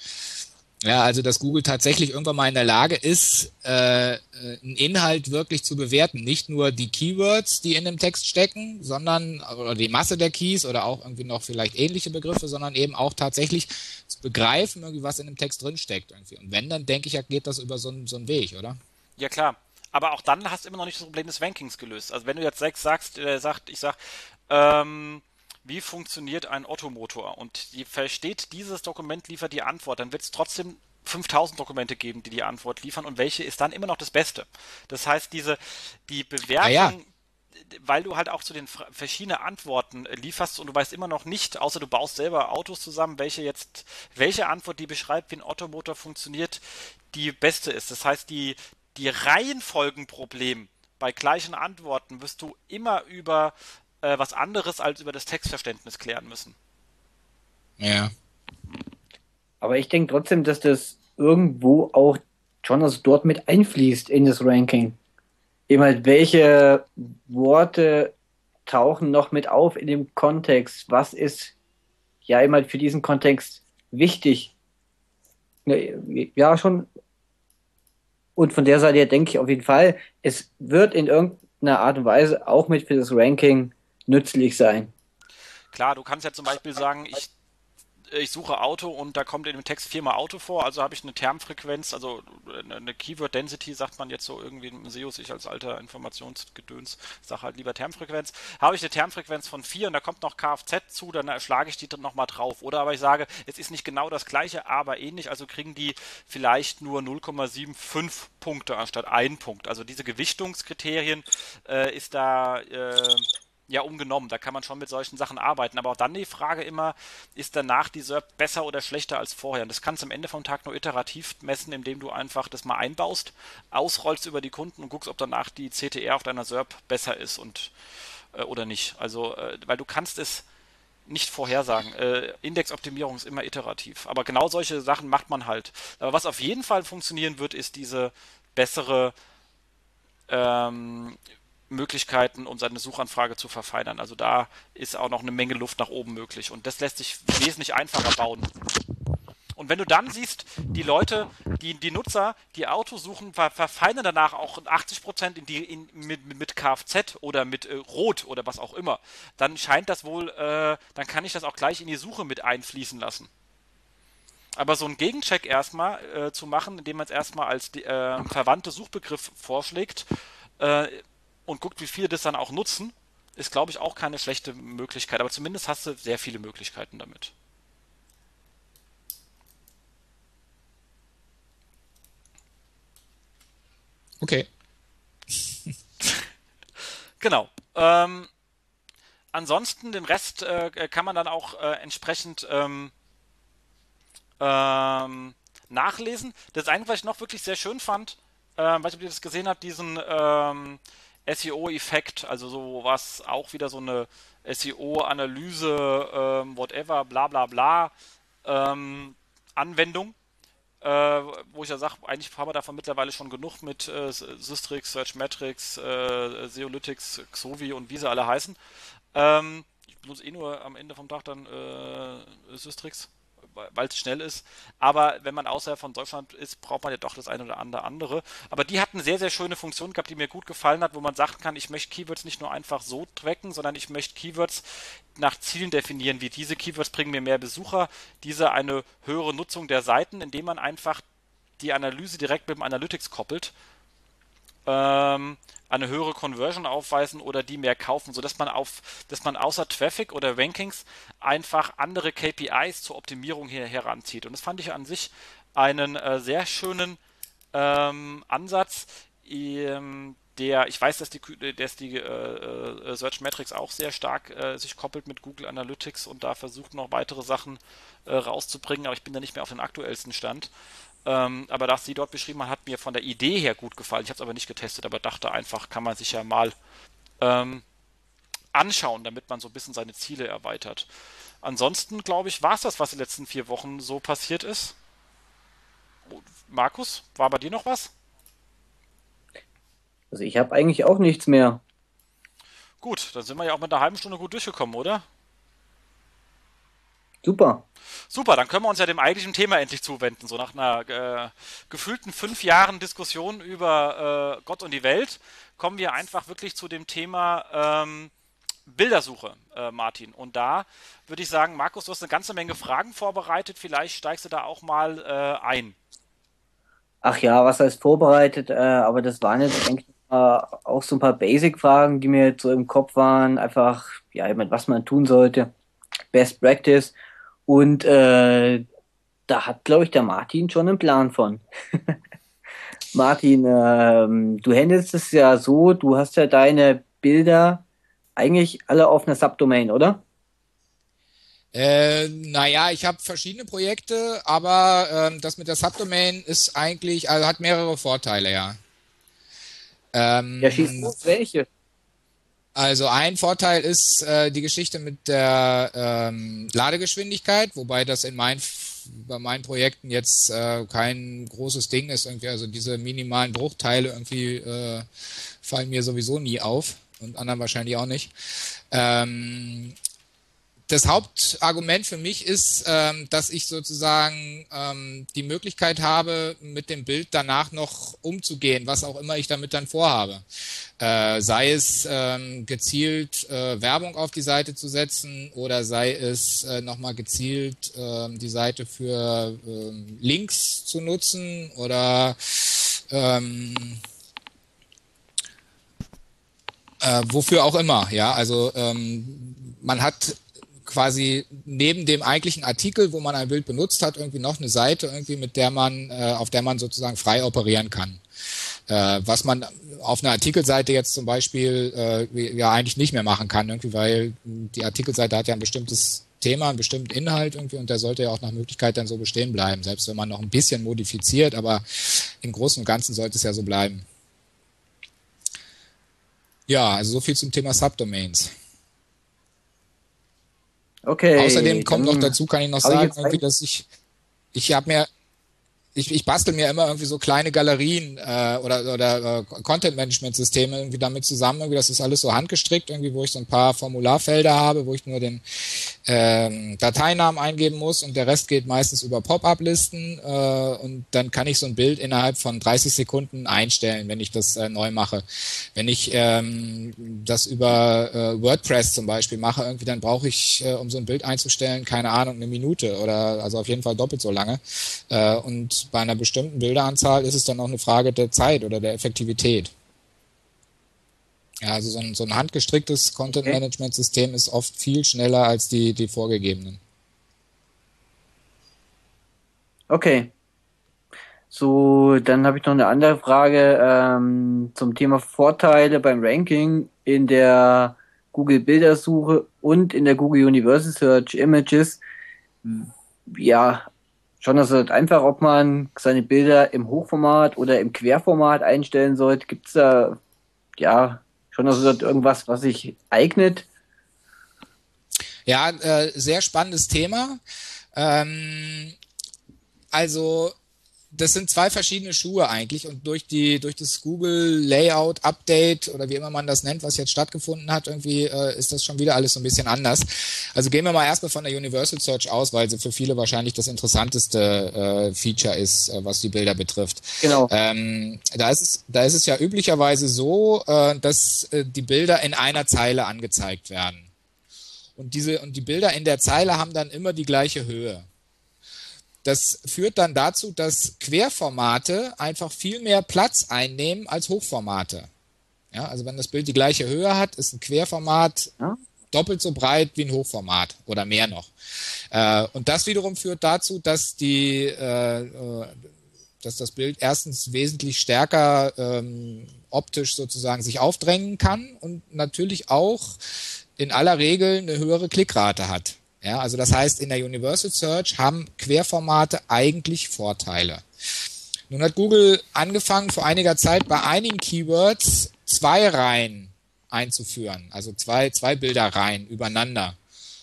Speaker 3: Ja, also dass Google tatsächlich irgendwann mal in der Lage ist, äh, einen Inhalt wirklich zu bewerten. Nicht nur die Keywords, die in dem Text stecken, sondern oder die Masse der Keys oder auch irgendwie noch vielleicht ähnliche Begriffe, sondern eben auch tatsächlich zu begreifen, irgendwie was in dem Text drinsteckt. Irgendwie. Und wenn, dann denke ich, ja, geht das über so, einen, so einen Weg, oder?
Speaker 1: Ja, klar. Aber auch dann hast du immer noch nicht das Problem des Rankings gelöst. Also wenn du jetzt sechs sagst, äh, sagt, ich sag, ähm, wie funktioniert ein Ottomotor und die versteht dieses Dokument, liefert die Antwort, dann wird es trotzdem 5000 Dokumente geben, die die Antwort liefern und welche ist dann immer noch das Beste. Das heißt, diese, die Bewertung, ja. weil du halt auch zu den verschiedenen Antworten äh, lieferst und du weißt immer noch nicht, außer du baust selber Autos zusammen, welche jetzt, welche Antwort, die beschreibt, wie ein Ottomotor funktioniert, die beste ist. Das heißt, die, die Reihenfolgenproblem bei gleichen Antworten wirst du immer über äh, was anderes als über das Textverständnis klären müssen.
Speaker 3: Ja.
Speaker 2: Aber ich denke trotzdem, dass das irgendwo auch schon also dort mit einfließt in das Ranking. Eben halt, welche Worte tauchen noch mit auf in dem Kontext? Was ist ja immer halt für diesen Kontext wichtig? Ja, schon. Und von der Seite her denke ich auf jeden Fall, es wird in irgendeiner Art und Weise auch mit für das Ranking nützlich sein.
Speaker 1: Klar, du kannst ja zum Beispiel sagen, ich ich suche Auto und da kommt in dem Text viermal Auto vor, also habe ich eine Termfrequenz, also eine Keyword Density, sagt man jetzt so irgendwie im SEO, ich als alter Informationsgedöns sage halt lieber Termfrequenz. Habe ich eine Termfrequenz von 4 und da kommt noch Kfz zu, dann schlage ich die dann nochmal drauf. Oder aber ich sage, es ist nicht genau das gleiche, aber ähnlich, also kriegen die vielleicht nur 0,75 Punkte anstatt 1 Punkt. Also diese Gewichtungskriterien äh, ist da äh, ja umgenommen. Da kann man schon mit solchen Sachen arbeiten. Aber auch dann die Frage immer, ist danach die SERP besser oder schlechter als vorher? Und das kannst du am Ende vom Tag nur iterativ messen, indem du einfach das mal einbaust, ausrollst über die Kunden und guckst, ob danach die CTR auf deiner SERP besser ist und äh, oder nicht. Also, äh, weil du kannst es nicht vorhersagen. Äh, Indexoptimierung ist immer iterativ. Aber genau solche Sachen macht man halt. Aber was auf jeden Fall funktionieren wird, ist diese bessere ähm, Möglichkeiten, um seine Suchanfrage zu verfeinern. Also da ist auch noch eine Menge Luft nach oben möglich und das lässt sich wesentlich einfacher bauen. Und wenn du dann siehst, die Leute, die, die Nutzer, die Autos suchen, ver verfeinern danach auch 80% in die, in, mit, mit Kfz oder mit äh, Rot oder was auch immer, dann scheint das wohl, äh, dann kann ich das auch gleich in die Suche mit einfließen lassen. Aber so einen Gegencheck erstmal äh, zu machen, indem man es erstmal als äh, verwandte Suchbegriff vorschlägt, äh, und guckt, wie viele das dann auch nutzen, ist, glaube ich, auch keine schlechte Möglichkeit. Aber zumindest hast du sehr viele Möglichkeiten damit.
Speaker 3: Okay.
Speaker 1: genau. Ähm, ansonsten, den Rest äh, kann man dann auch äh, entsprechend ähm, ähm, nachlesen. Das Einzige, was ich noch wirklich sehr schön fand, äh, weiß nicht, ob ihr das gesehen habt, diesen ähm, SEO-Effekt, also so was auch wieder so eine SEO-Analyse, ähm, whatever, bla bla bla ähm, Anwendung, äh, wo ich ja sage, eigentlich haben wir davon mittlerweile schon genug mit äh, Systrix, Searchmetrics, äh, Seolytics, Xovi und wie sie alle heißen. Ähm, ich benutze eh nur am Ende vom Tag dann äh, Systrix weil es schnell ist. Aber wenn man außerhalb von Deutschland ist, braucht man ja doch das eine oder andere. Aber die hat eine sehr, sehr schöne Funktion gehabt, die mir gut gefallen hat, wo man sagen kann, ich möchte Keywords nicht nur einfach so tracken, sondern ich möchte Keywords nach Zielen definieren, wie diese Keywords bringen mir mehr Besucher, diese eine höhere Nutzung der Seiten, indem man einfach die Analyse direkt mit dem Analytics koppelt. Ähm, eine höhere Conversion aufweisen oder die mehr kaufen, sodass man auf, dass man außer Traffic oder Rankings einfach andere KPIs zur Optimierung hier heranzieht. Und das fand ich an sich einen äh, sehr schönen ähm, Ansatz, ähm, der, ich weiß, dass die, dass die äh, äh, Search Metrics auch sehr stark äh, sich koppelt mit Google Analytics und da versucht noch weitere Sachen äh, rauszubringen, aber ich bin da nicht mehr auf den aktuellsten Stand. Ähm, aber das sie dort beschrieben hat, hat mir von der Idee her gut gefallen. Ich habe es aber nicht getestet, aber dachte einfach, kann man sich ja mal ähm, anschauen, damit man so ein bisschen seine Ziele erweitert. Ansonsten, glaube ich, war es das, was in den letzten vier Wochen so passiert ist. Markus, war bei dir noch was?
Speaker 2: Also ich habe eigentlich auch nichts mehr.
Speaker 1: Gut, dann sind wir ja auch mit einer halben Stunde gut durchgekommen, oder?
Speaker 2: Super.
Speaker 1: Super, dann können wir uns ja dem eigentlichen Thema endlich zuwenden. So nach einer äh, gefühlten fünf Jahren Diskussion über äh, Gott und die Welt kommen wir einfach wirklich zu dem Thema ähm, Bildersuche, äh, Martin. Und da würde ich sagen, Markus, du hast eine ganze Menge Fragen vorbereitet. Vielleicht steigst du da auch mal äh, ein.
Speaker 2: Ach ja, was heißt vorbereitet? Äh, aber das waren jetzt eigentlich auch so ein paar Basic-Fragen, die mir jetzt so im Kopf waren. Einfach, ja, was man tun sollte. Best Practice. Und äh, da hat, glaube ich, der Martin schon einen Plan von. Martin, ähm, du handelst es ja so, du hast ja deine Bilder eigentlich alle auf einer Subdomain, oder?
Speaker 3: Äh, naja, ich habe verschiedene Projekte, aber ähm, das mit der Subdomain ist eigentlich, also hat mehrere Vorteile, ja.
Speaker 2: Ähm, ja, schießt los, welche?
Speaker 3: Also ein Vorteil ist äh, die Geschichte mit der ähm, Ladegeschwindigkeit, wobei das in mein, bei meinen Projekten jetzt äh, kein großes Ding ist. Irgendwie, also diese minimalen Bruchteile irgendwie äh, fallen mir sowieso nie auf und anderen wahrscheinlich auch nicht. Ähm, das Hauptargument für mich ist, ähm, dass ich sozusagen ähm, die Möglichkeit habe, mit dem Bild danach noch umzugehen, was auch immer ich damit dann vorhabe. Äh, sei es ähm, gezielt äh, Werbung auf die Seite zu setzen oder sei es äh, nochmal gezielt äh, die Seite für äh, Links zu nutzen oder ähm, äh, wofür auch immer, ja. Also ähm, man hat quasi neben dem eigentlichen Artikel, wo man ein Bild benutzt hat, irgendwie noch eine Seite, irgendwie mit der man, äh, auf der man sozusagen frei operieren kann. Äh, was man auf einer Artikelseite jetzt zum Beispiel äh, ja eigentlich nicht mehr machen kann, irgendwie, weil die Artikelseite hat ja ein bestimmtes Thema, einen bestimmten Inhalt irgendwie und der sollte ja auch nach Möglichkeit dann so bestehen bleiben, selbst wenn man noch ein bisschen modifiziert, aber im Großen und Ganzen sollte es ja so bleiben. Ja, also so viel zum Thema Subdomains. Okay. Außerdem kommt noch dazu, kann ich noch sagen, irgendwie, dass ich, ich habe mir ich, ich bastel mir immer irgendwie so kleine Galerien äh, oder, oder äh, Content-Management-Systeme irgendwie damit zusammen. Irgendwie, das ist alles so handgestrickt, irgendwie, wo ich so ein paar Formularfelder habe, wo ich nur den ähm, Dateinamen eingeben muss und der Rest geht meistens über Pop-up-Listen äh, und dann kann ich so ein Bild innerhalb von 30 Sekunden einstellen, wenn ich das äh, neu mache. Wenn ich ähm, das über äh, WordPress zum Beispiel mache, irgendwie, dann brauche ich, äh, um so ein Bild einzustellen, keine Ahnung, eine Minute oder also auf jeden Fall doppelt so lange. Äh, und bei einer bestimmten Bilderanzahl ist es dann auch eine Frage der Zeit oder der Effektivität. Ja, also so ein, so ein handgestricktes Content-Management-System ist oft viel schneller als die, die vorgegebenen.
Speaker 2: Okay. So, dann habe ich noch eine andere Frage ähm, zum Thema Vorteile beim Ranking in der Google Bildersuche und in der Google Universal Search Images. Ja, schon das halt einfach, ob man seine Bilder im Hochformat oder im Querformat einstellen sollte. Gibt es da ja schon das halt irgendwas, was sich eignet?
Speaker 3: Ja, äh, sehr spannendes Thema. Ähm, also das sind zwei verschiedene Schuhe eigentlich und durch die durch das Google Layout Update oder wie immer man das nennt, was jetzt stattgefunden hat, irgendwie äh, ist das schon wieder alles so ein bisschen anders. Also gehen wir mal erstmal von der Universal Search aus, weil sie für viele wahrscheinlich das interessanteste äh, Feature ist, äh, was die Bilder betrifft.
Speaker 2: Genau.
Speaker 3: Ähm, da ist es da ist es ja üblicherweise so, äh, dass äh, die Bilder in einer Zeile angezeigt werden. Und diese und die Bilder in der Zeile haben dann immer die gleiche Höhe. Das führt dann dazu, dass Querformate einfach viel mehr Platz einnehmen als Hochformate. Ja, also wenn das Bild die gleiche Höhe hat, ist ein Querformat ja. doppelt so breit wie ein Hochformat oder mehr noch. Äh, und das wiederum führt dazu, dass die, äh, äh, dass das Bild erstens wesentlich stärker ähm, optisch sozusagen sich aufdrängen kann und natürlich auch in aller Regel eine höhere Klickrate hat. Ja, also das heißt, in der Universal Search haben Querformate eigentlich Vorteile. Nun hat Google angefangen vor einiger Zeit bei einigen Keywords zwei Reihen einzuführen, also zwei, zwei Bilderreihen übereinander.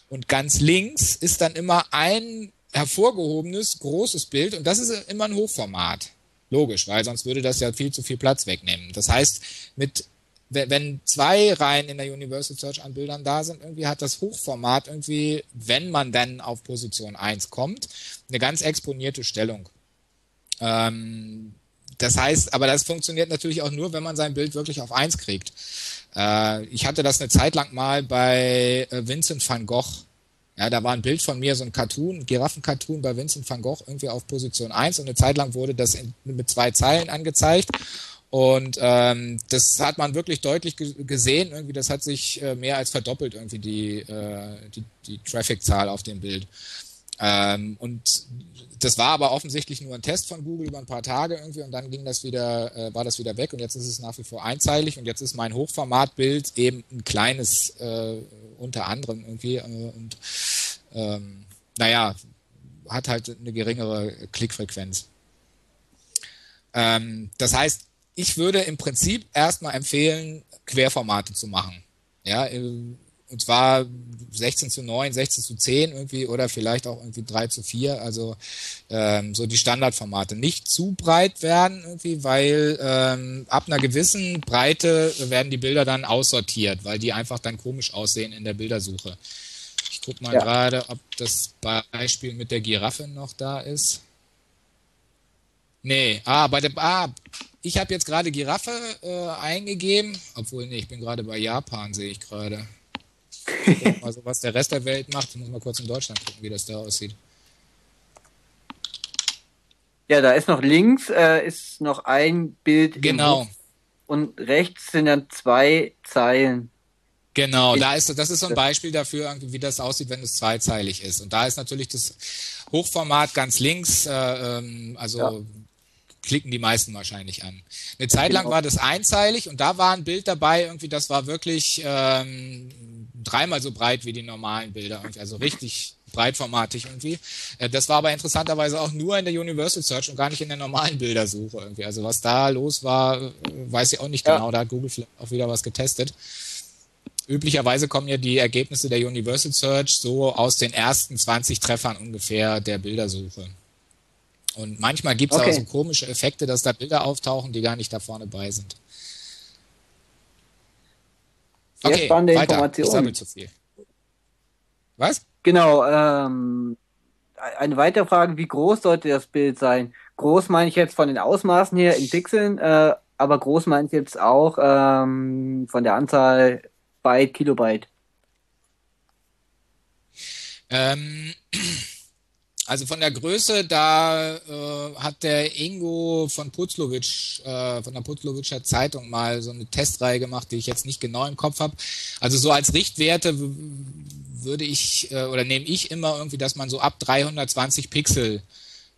Speaker 3: Und ganz links ist dann immer ein hervorgehobenes großes Bild und das ist immer ein Hochformat. Logisch, weil sonst würde das ja viel zu viel Platz wegnehmen. Das heißt, mit wenn zwei Reihen in der Universal Search an Bildern da sind, irgendwie hat das Hochformat irgendwie, wenn man dann auf Position 1 kommt, eine ganz exponierte Stellung. Ähm, das heißt, aber das funktioniert natürlich auch nur, wenn man sein Bild wirklich auf 1 kriegt. Äh, ich hatte das eine Zeit lang mal bei äh, Vincent van Gogh. Ja, da war ein Bild von mir, so ein Cartoon, ein Giraffen-Cartoon bei Vincent van Gogh irgendwie auf Position 1 und eine Zeit lang wurde das in, mit zwei Zeilen angezeigt und ähm, das hat man wirklich deutlich gesehen. Irgendwie, das hat sich äh, mehr als verdoppelt, irgendwie die, äh, die, die Traffic-Zahl auf dem Bild. Ähm, und das war aber offensichtlich nur ein Test von Google über ein paar Tage irgendwie und dann ging das wieder, äh, war das wieder weg und jetzt ist es nach wie vor einzeilig und jetzt ist mein Hochformatbild eben ein kleines äh, unter anderem irgendwie äh, und ähm, naja, hat halt eine geringere Klickfrequenz. Ähm, das heißt, ich würde im Prinzip erstmal empfehlen, Querformate zu machen. Ja, und zwar 16 zu 9, 16 zu 10 irgendwie oder vielleicht auch irgendwie 3 zu 4, also ähm, so die Standardformate. Nicht zu breit werden irgendwie, weil ähm, ab einer gewissen Breite werden die Bilder dann aussortiert, weil die einfach dann komisch aussehen in der Bildersuche. Ich guck mal ja. gerade, ob das Beispiel mit der Giraffe noch da ist. Nee, ah, bei der, ah, ich habe jetzt gerade Giraffe äh, eingegeben, obwohl, nee, ich bin gerade bei Japan, sehe ich gerade. Also was der Rest der Welt macht, ich muss mal kurz in Deutschland gucken, wie das da aussieht.
Speaker 2: Ja, da ist noch links äh, ist noch ein Bild.
Speaker 3: Genau.
Speaker 2: Und rechts sind dann zwei Zeilen.
Speaker 3: Genau, da ist das ist so ein Beispiel dafür, wie das aussieht, wenn es zweizeilig ist. Und da ist natürlich das Hochformat ganz links, äh, ähm, also ja. Klicken die meisten wahrscheinlich an. Eine Zeit lang genau. war das einzeilig und da war ein Bild dabei, irgendwie, das war wirklich ähm, dreimal so breit wie die normalen Bilder, also richtig breitformatig irgendwie. Äh, das war aber interessanterweise auch nur in der Universal Search und gar nicht in der normalen Bildersuche irgendwie. Also was da los war, weiß ich auch nicht ja. genau. Da hat Google vielleicht auch wieder was getestet. Üblicherweise kommen ja die Ergebnisse der Universal Search so aus den ersten 20 Treffern ungefähr der Bildersuche. Und manchmal gibt es okay. auch so komische Effekte, dass da Bilder auftauchen, die gar nicht da vorne bei sind.
Speaker 2: Sehr okay, spannende weiter. Informationen. Ich sammle zu viel.
Speaker 3: Was?
Speaker 2: Genau. Ähm, eine weitere Frage: Wie groß sollte das Bild sein? Groß meine ich jetzt von den Ausmaßen her in Pixeln, äh, aber groß meine ich jetzt auch ähm, von der Anzahl Byte, Kilobyte.
Speaker 3: Ähm, also von der Größe, da äh, hat der Ingo von Putzlowitsch, äh, von der Putzlowitscher Zeitung mal so eine Testreihe gemacht, die ich jetzt nicht genau im Kopf habe. Also so als Richtwerte würde ich äh, oder nehme ich immer irgendwie, dass man so ab 320 Pixel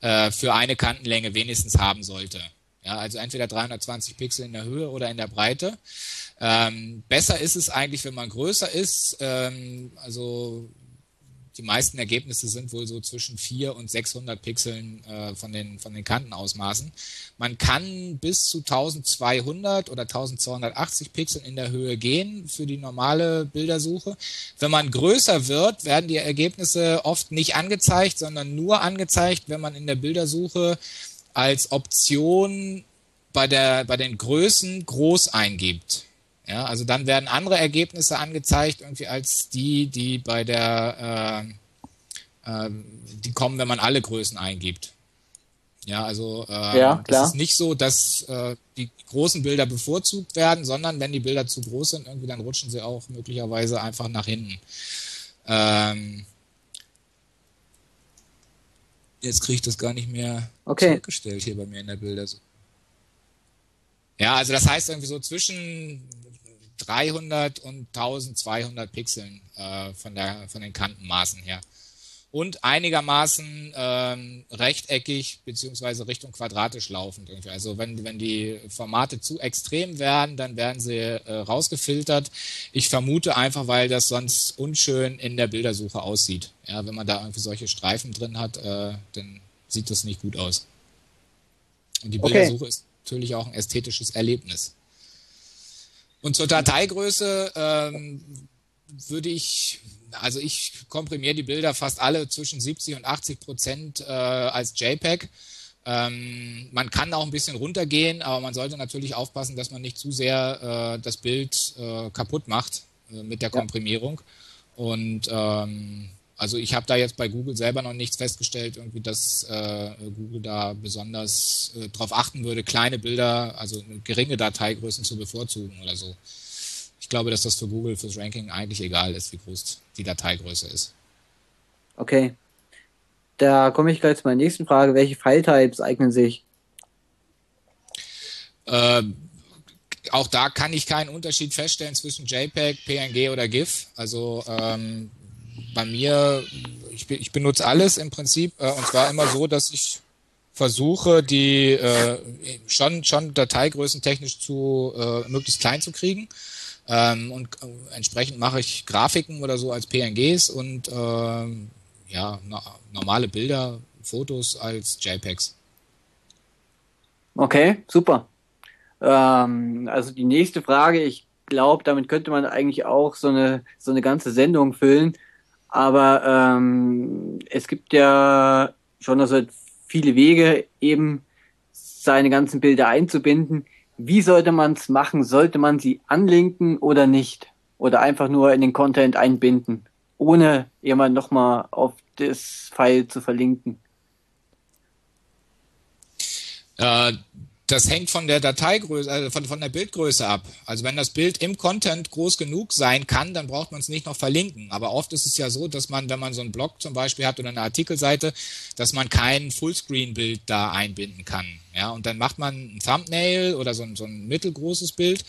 Speaker 3: äh, für eine Kantenlänge wenigstens haben sollte. Ja, also entweder 320 Pixel in der Höhe oder in der Breite. Ähm, besser ist es eigentlich, wenn man größer ist. Ähm, also die meisten Ergebnisse sind wohl so zwischen 400 und 600 Pixeln äh, von, den, von den Kantenausmaßen. Man kann bis zu 1200 oder 1280 Pixeln in der Höhe gehen für die normale Bildersuche. Wenn man größer wird, werden die Ergebnisse oft nicht angezeigt, sondern nur angezeigt, wenn man in der Bildersuche als Option bei, der, bei den Größen groß eingibt. Ja, also dann werden andere Ergebnisse angezeigt, irgendwie als die, die bei der, äh, äh, die kommen, wenn man alle Größen eingibt. Ja, also äh, ja, das ist nicht so, dass äh, die großen Bilder bevorzugt werden, sondern wenn die Bilder zu groß sind, irgendwie dann rutschen sie auch möglicherweise einfach nach hinten. Ähm, jetzt kriege ich das gar nicht mehr
Speaker 2: okay.
Speaker 3: zurückgestellt hier bei mir in der Bilder. Ja, also das heißt irgendwie so zwischen 300 und 1200 Pixeln äh, von, der, von den Kantenmaßen her. Und einigermaßen ähm, rechteckig beziehungsweise Richtung quadratisch laufend. Irgendwie. Also wenn, wenn die Formate zu extrem werden, dann werden sie äh, rausgefiltert. Ich vermute einfach, weil das sonst unschön in der Bildersuche aussieht. Ja, wenn man da irgendwie solche Streifen drin hat, äh, dann sieht das nicht gut aus. Und die Bildersuche okay. ist natürlich auch ein ästhetisches Erlebnis. Und zur Dateigröße ähm, würde ich, also ich komprimiere die Bilder fast alle zwischen 70 und 80 Prozent äh, als JPEG. Ähm, man kann auch ein bisschen runtergehen, aber man sollte natürlich aufpassen, dass man nicht zu sehr äh, das Bild äh, kaputt macht äh, mit der Komprimierung. Und ähm, also ich habe da jetzt bei Google selber noch nichts festgestellt, irgendwie, dass äh, Google da besonders äh, darauf achten würde, kleine Bilder, also geringe Dateigrößen zu bevorzugen oder so. Ich glaube, dass das für Google fürs Ranking eigentlich egal ist, wie groß die Dateigröße ist.
Speaker 2: Okay. Da komme ich gleich zu meiner nächsten Frage. Welche File-Types eignen sich?
Speaker 3: Ähm, auch da kann ich keinen Unterschied feststellen zwischen JPEG, PNG oder GIF. Also ähm, bei mir, ich, ich benutze alles im Prinzip äh, und zwar immer so, dass ich versuche, die äh, schon, schon Dateigrößen technisch zu äh, möglichst klein zu kriegen. Ähm, und äh, entsprechend mache ich Grafiken oder so als PNGs und äh, ja, na, normale Bilder, Fotos als JPEGs.
Speaker 2: Okay, super. Ähm, also die nächste Frage, ich glaube, damit könnte man eigentlich auch so eine, so eine ganze Sendung füllen. Aber ähm, es gibt ja schon also viele Wege, eben seine ganzen Bilder einzubinden. Wie sollte man es machen? Sollte man sie anlinken oder nicht? Oder einfach nur in den Content einbinden, ohne jemand nochmal auf das File zu verlinken?
Speaker 3: Äh, das hängt von der Dateigröße, also von, von der Bildgröße ab. Also wenn das Bild im Content groß genug sein kann, dann braucht man es nicht noch verlinken. Aber oft ist es ja so, dass man, wenn man so einen Blog zum Beispiel hat oder eine Artikelseite, dass man kein Fullscreen-Bild da einbinden kann. Ja, und dann macht man ein Thumbnail oder so ein, so ein mittelgroßes Bild.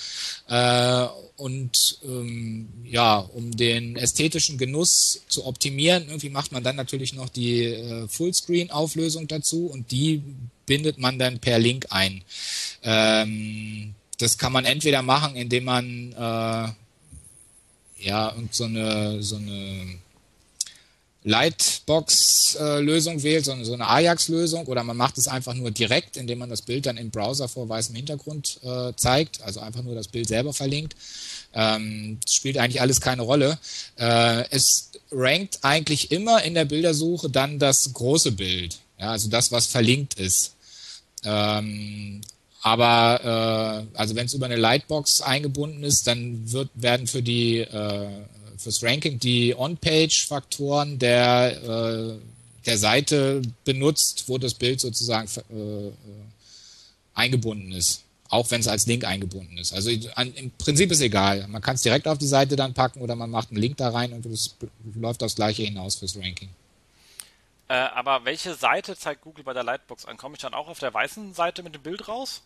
Speaker 3: Äh, und ähm, ja, um den ästhetischen Genuss zu optimieren, irgendwie macht man dann natürlich noch die äh, Fullscreen-Auflösung dazu und die bindet man dann per Link ein. Ähm, das kann man entweder machen, indem man äh, ja so eine so eine Lightbox-Lösung wählt, so eine, so eine Ajax-Lösung, oder man macht es einfach nur direkt, indem man das Bild dann im Browser vor weißem Hintergrund äh, zeigt, also einfach nur das Bild selber verlinkt. Ähm, spielt eigentlich alles keine Rolle. Äh, es rankt eigentlich immer in der Bildersuche dann das große Bild, ja, also das, was verlinkt ist. Ähm, aber äh, also wenn es über eine Lightbox eingebunden ist, dann wird, werden für die äh, fürs Ranking die On-Page-Faktoren der, äh, der Seite benutzt, wo das Bild sozusagen äh, eingebunden ist. Auch wenn es als Link eingebunden ist. Also an, im Prinzip ist egal. Man kann es direkt auf die Seite dann packen oder man macht einen Link da rein und es läuft das gleiche hinaus fürs Ranking.
Speaker 1: Äh, aber welche Seite zeigt Google bei der Lightbox an? Komme ich dann auch auf der weißen Seite mit dem Bild raus?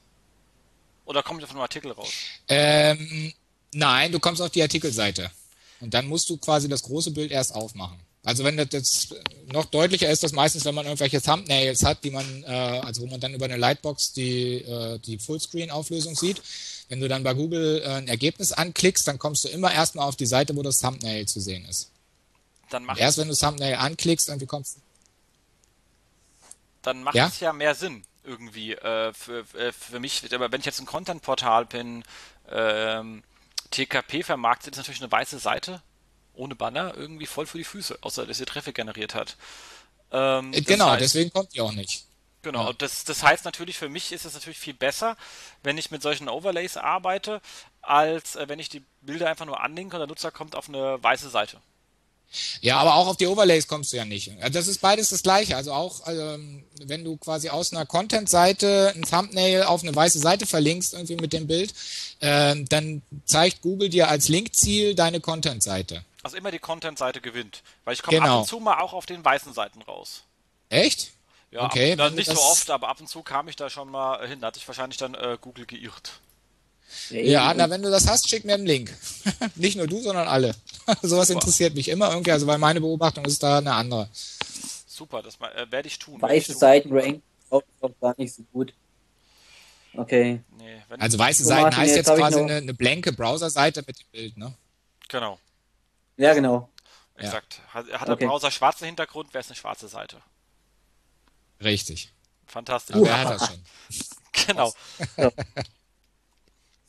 Speaker 1: Oder komme ich auf einem Artikel raus?
Speaker 3: Ähm, nein, du kommst auf die Artikelseite. Und dann musst du quasi das große Bild erst aufmachen. Also wenn das jetzt noch deutlicher ist, das meistens, wenn man irgendwelche Thumbnails hat, die man, äh, also wo man dann über eine Lightbox die, äh, die Fullscreen-Auflösung sieht. Wenn du dann bei Google äh, ein Ergebnis anklickst, dann kommst du immer erstmal auf die Seite, wo das Thumbnail zu sehen ist. Dann macht erst wenn du das Thumbnail anklickst, irgendwie kommst
Speaker 1: Dann macht ja? es ja mehr Sinn irgendwie äh, für, äh, für mich. Aber wenn ich jetzt ein Content-Portal bin, ähm, TKP vermarktet ist natürlich eine weiße Seite ohne Banner irgendwie voll für die Füße, außer dass sie Traffic generiert hat.
Speaker 3: Ähm, äh, genau, heißt, deswegen kommt die auch nicht.
Speaker 1: Genau, ja. das, das heißt natürlich, für mich ist es natürlich viel besser, wenn ich mit solchen Overlays arbeite, als äh, wenn ich die Bilder einfach nur anlinke und der Nutzer kommt auf eine weiße Seite.
Speaker 3: Ja, aber auch auf die Overlays kommst du ja nicht. Das ist beides das gleiche. Also auch, ähm, wenn du quasi aus einer Content-Seite ein Thumbnail auf eine weiße Seite verlinkst, irgendwie mit dem Bild, äh, dann zeigt Google dir als Linkziel deine Content-Seite.
Speaker 1: Also immer die Content-Seite gewinnt. Weil ich komme genau. ab und zu mal auch auf den weißen Seiten raus.
Speaker 3: Echt?
Speaker 1: Ja, okay, ab, nicht so oft, aber ab und zu kam ich da schon mal hin. Da hatte ich wahrscheinlich dann äh, Google geirrt.
Speaker 3: Ja, na, wenn du das hast, schick mir einen Link. Nicht nur du, sondern alle. Sowas Super. interessiert mich immer irgendwie, also weil meine Beobachtung ist da eine andere.
Speaker 1: Super, das äh, werde ich tun.
Speaker 2: Weiße Seiten ranken auch gar nicht so gut. Okay.
Speaker 3: Nee, also weiße so, Seiten Martin, heißt jetzt, jetzt quasi eine, eine blanke Browser-Seite mit dem Bild, ne?
Speaker 1: Genau.
Speaker 2: Ja, genau.
Speaker 1: Exakt. Hat, hat okay. der Browser schwarzen Hintergrund, wäre es eine schwarze Seite.
Speaker 3: Richtig.
Speaker 1: Fantastisch.
Speaker 3: Uh. Wer hat das schon?
Speaker 1: genau.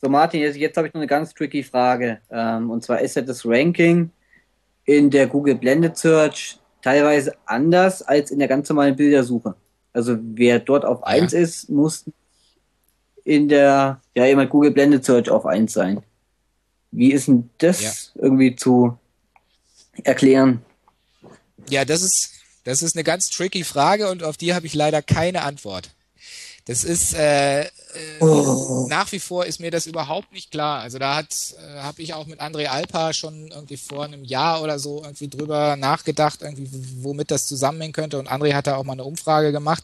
Speaker 2: So, Martin, jetzt, jetzt habe ich noch eine ganz tricky Frage. Ähm, und zwar ist ja das Ranking in der Google Blended Search teilweise anders als in der ganz normalen Bildersuche. Also wer dort auf ja. 1 ist, muss in der, ja, immer Google Blended Search auf 1 sein. Wie ist denn das ja. irgendwie zu erklären?
Speaker 3: Ja, das ist, das ist eine ganz tricky Frage und auf die habe ich leider keine Antwort. Das ist äh, äh, oh. nach wie vor ist mir das überhaupt nicht klar. Also da hat äh, habe ich auch mit André Alpa schon irgendwie vor einem Jahr oder so irgendwie drüber nachgedacht, irgendwie womit das zusammenhängen könnte. Und André hat da auch mal eine Umfrage gemacht.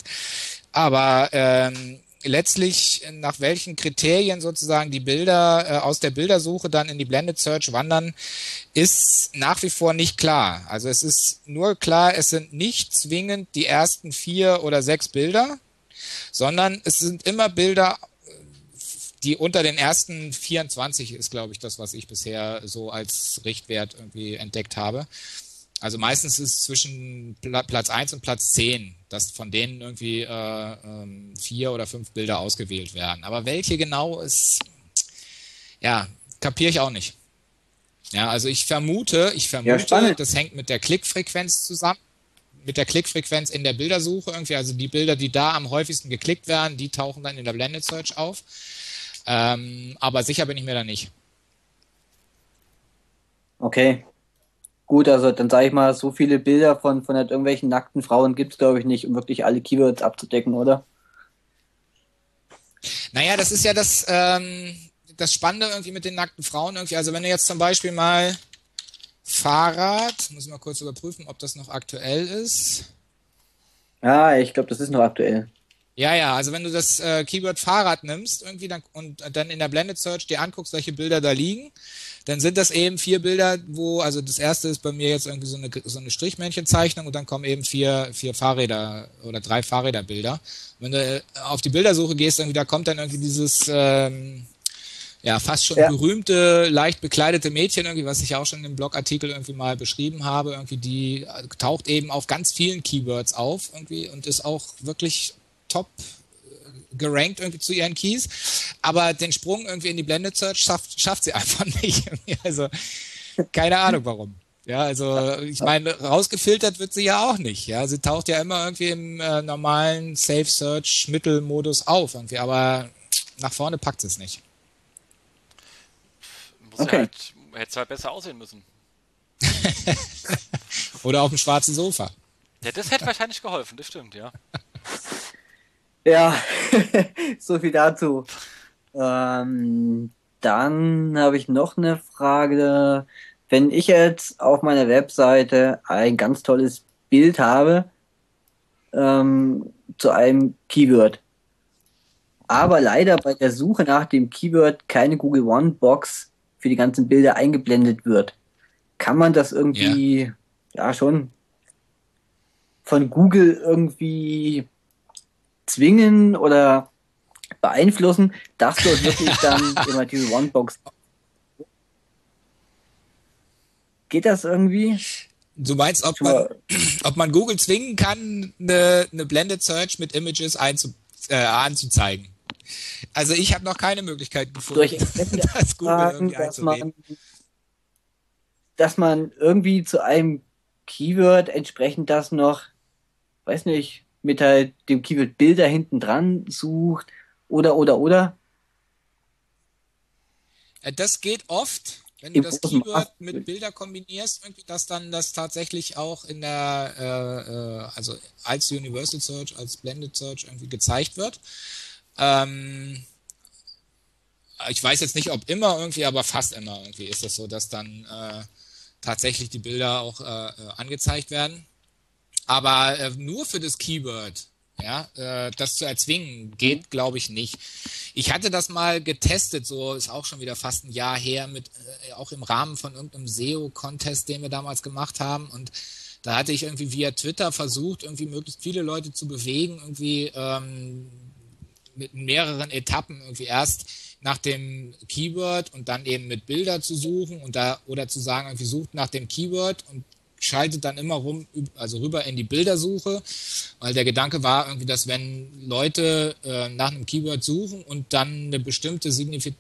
Speaker 3: Aber ähm, letztlich nach welchen Kriterien sozusagen die Bilder äh, aus der Bildersuche dann in die Blended Search wandern, ist nach wie vor nicht klar. Also es ist nur klar, es sind nicht zwingend die ersten vier oder sechs Bilder, sondern es sind immer Bilder, die unter den ersten 24 ist, glaube ich, das, was ich bisher so als Richtwert irgendwie entdeckt habe. Also meistens ist es zwischen Platz 1 und Platz 10, dass von denen irgendwie äh, ähm, vier oder fünf Bilder ausgewählt werden. Aber welche genau ist, ja, kapiere ich auch nicht. Ja, also ich vermute, ich vermute, ja, das hängt mit der Klickfrequenz zusammen, mit der Klickfrequenz in der Bildersuche irgendwie. Also die Bilder, die da am häufigsten geklickt werden, die tauchen dann in der Blended Search auf. Ähm, aber sicher bin ich mir da nicht.
Speaker 2: Okay, Gut, also dann sage ich mal, so viele Bilder von, von halt irgendwelchen nackten Frauen gibt es, glaube ich, nicht, um wirklich alle Keywords abzudecken, oder?
Speaker 3: Naja, das ist ja das, ähm, das Spannende irgendwie mit den nackten Frauen irgendwie. Also wenn du jetzt zum Beispiel mal Fahrrad, muss ich mal kurz überprüfen, ob das noch aktuell ist.
Speaker 2: Ja, ich glaube, das ist noch aktuell.
Speaker 3: Ja, ja, also wenn du das äh, Keyword Fahrrad nimmst irgendwie dann, und dann in der Blended Search dir anguckst, welche Bilder da liegen, dann sind das eben vier Bilder, wo, also das erste ist bei mir jetzt irgendwie so eine, so eine Strichmännchenzeichnung und dann kommen eben vier, vier Fahrräder oder drei Fahrräderbilder. Wenn du äh, auf die Bildersuche gehst, irgendwie, da kommt dann irgendwie dieses, ähm, ja, fast schon ja. berühmte, leicht bekleidete Mädchen irgendwie, was ich auch schon im Blogartikel irgendwie mal beschrieben habe, irgendwie, die äh, taucht eben auf ganz vielen Keywords auf irgendwie und ist auch wirklich top äh, gerankt irgendwie zu ihren Keys, aber den Sprung irgendwie in die Blended Search schafft, schafft sie einfach nicht. Also keine Ahnung warum. Ja, also ich meine, rausgefiltert wird sie ja auch nicht. Ja, sie taucht ja immer irgendwie im äh, normalen Safe Search Mittelmodus auf irgendwie, aber nach vorne packt sie es nicht.
Speaker 1: Muss okay. halt, hätte es halt besser aussehen müssen.
Speaker 3: Oder auf dem schwarzen Sofa.
Speaker 1: Ja, das hätte wahrscheinlich geholfen, das stimmt, ja.
Speaker 2: Ja, so viel dazu. Ähm, dann habe ich noch eine Frage. Wenn ich jetzt auf meiner Webseite ein ganz tolles Bild habe ähm, zu einem Keyword, aber leider bei der Suche nach dem Keyword keine Google One Box für die ganzen Bilder eingeblendet wird, kann man das irgendwie ja, ja schon von Google irgendwie zwingen oder beeinflussen, dass dort wirklich dann immer diese One-Box. Geht das irgendwie?
Speaker 3: Du meinst, ob man, ob man Google zwingen kann, eine, eine Blended Search mit Images einzu, äh, anzuzeigen? Also ich habe noch keine Möglichkeit gefunden,
Speaker 2: Durch das Google dass man, dass man irgendwie zu einem Keyword entsprechend das noch, weiß nicht, mit halt dem Keyword Bilder hinten dran sucht oder, oder, oder?
Speaker 3: Äh, das geht oft, wenn du das Keyword mit Bilder kombinierst, dass dann das tatsächlich auch in der, äh, äh, also als Universal Search, als Blended Search irgendwie gezeigt wird. Ähm, ich weiß jetzt nicht, ob immer irgendwie, aber fast immer irgendwie ist es so, dass dann äh, tatsächlich die Bilder auch äh, äh angezeigt werden. Aber äh, nur für das Keyword, ja, äh, das zu erzwingen, geht, mhm. glaube ich, nicht. Ich hatte das mal getestet, so ist auch schon wieder fast ein Jahr her, mit äh, auch im Rahmen von irgendeinem SEO-Contest, den wir damals gemacht haben. Und da hatte ich irgendwie via Twitter versucht, irgendwie möglichst viele Leute zu bewegen, irgendwie ähm, mit mehreren Etappen irgendwie erst nach dem Keyword und dann eben mit Bilder zu suchen und da oder zu sagen, irgendwie sucht nach dem Keyword und schaltet dann immer rum, also rüber in die Bildersuche, weil der Gedanke war irgendwie, dass wenn Leute äh, nach einem Keyword suchen und dann eine bestimmte signifik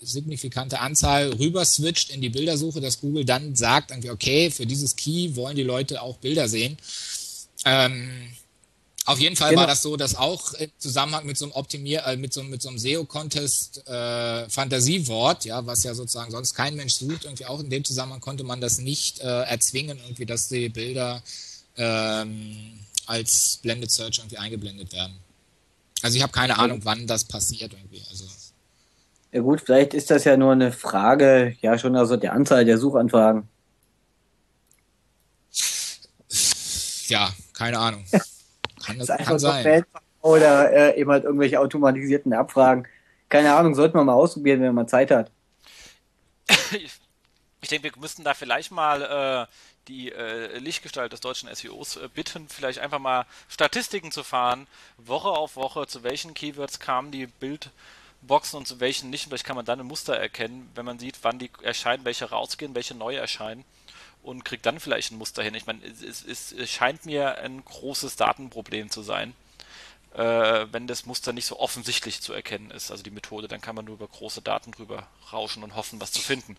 Speaker 3: signifikante Anzahl rüber switcht in die Bildersuche, dass Google dann sagt, irgendwie, okay, für dieses Key wollen die Leute auch Bilder sehen. Ähm, auf jeden Fall genau. war das so, dass auch im Zusammenhang mit so einem Optimier, äh, mit so, mit so einem SEO-Contest äh, Fantasiewort, ja, was ja sozusagen sonst kein Mensch sucht, irgendwie auch in dem Zusammenhang konnte man das nicht äh, erzwingen, irgendwie, dass die Bilder ähm, als Blended Search irgendwie eingeblendet werden. Also ich habe keine Ahnung, wann das passiert irgendwie. Also
Speaker 2: ja gut, vielleicht ist das ja nur eine Frage, ja schon also der Anzahl der Suchanfragen.
Speaker 3: Ja, keine Ahnung. Kann, das kann sein.
Speaker 2: oder äh, eben halt irgendwelche automatisierten Abfragen. Keine Ahnung, sollten wir mal ausprobieren, wenn man Zeit hat.
Speaker 1: ich denke, wir müssten da vielleicht mal äh, die äh, Lichtgestalt des deutschen SEOs äh, bitten, vielleicht einfach mal Statistiken zu fahren, Woche auf Woche, zu welchen Keywords kamen die Bildboxen und zu welchen nicht. vielleicht kann man dann ein Muster erkennen, wenn man sieht, wann die erscheinen, welche rausgehen, welche neue erscheinen und kriegt dann vielleicht ein Muster hin. Ich meine, es, es, es scheint mir ein großes Datenproblem zu sein. Äh, wenn das Muster nicht so offensichtlich zu erkennen ist, also die Methode, dann kann man nur über große Daten drüber rauschen und hoffen, was zu finden.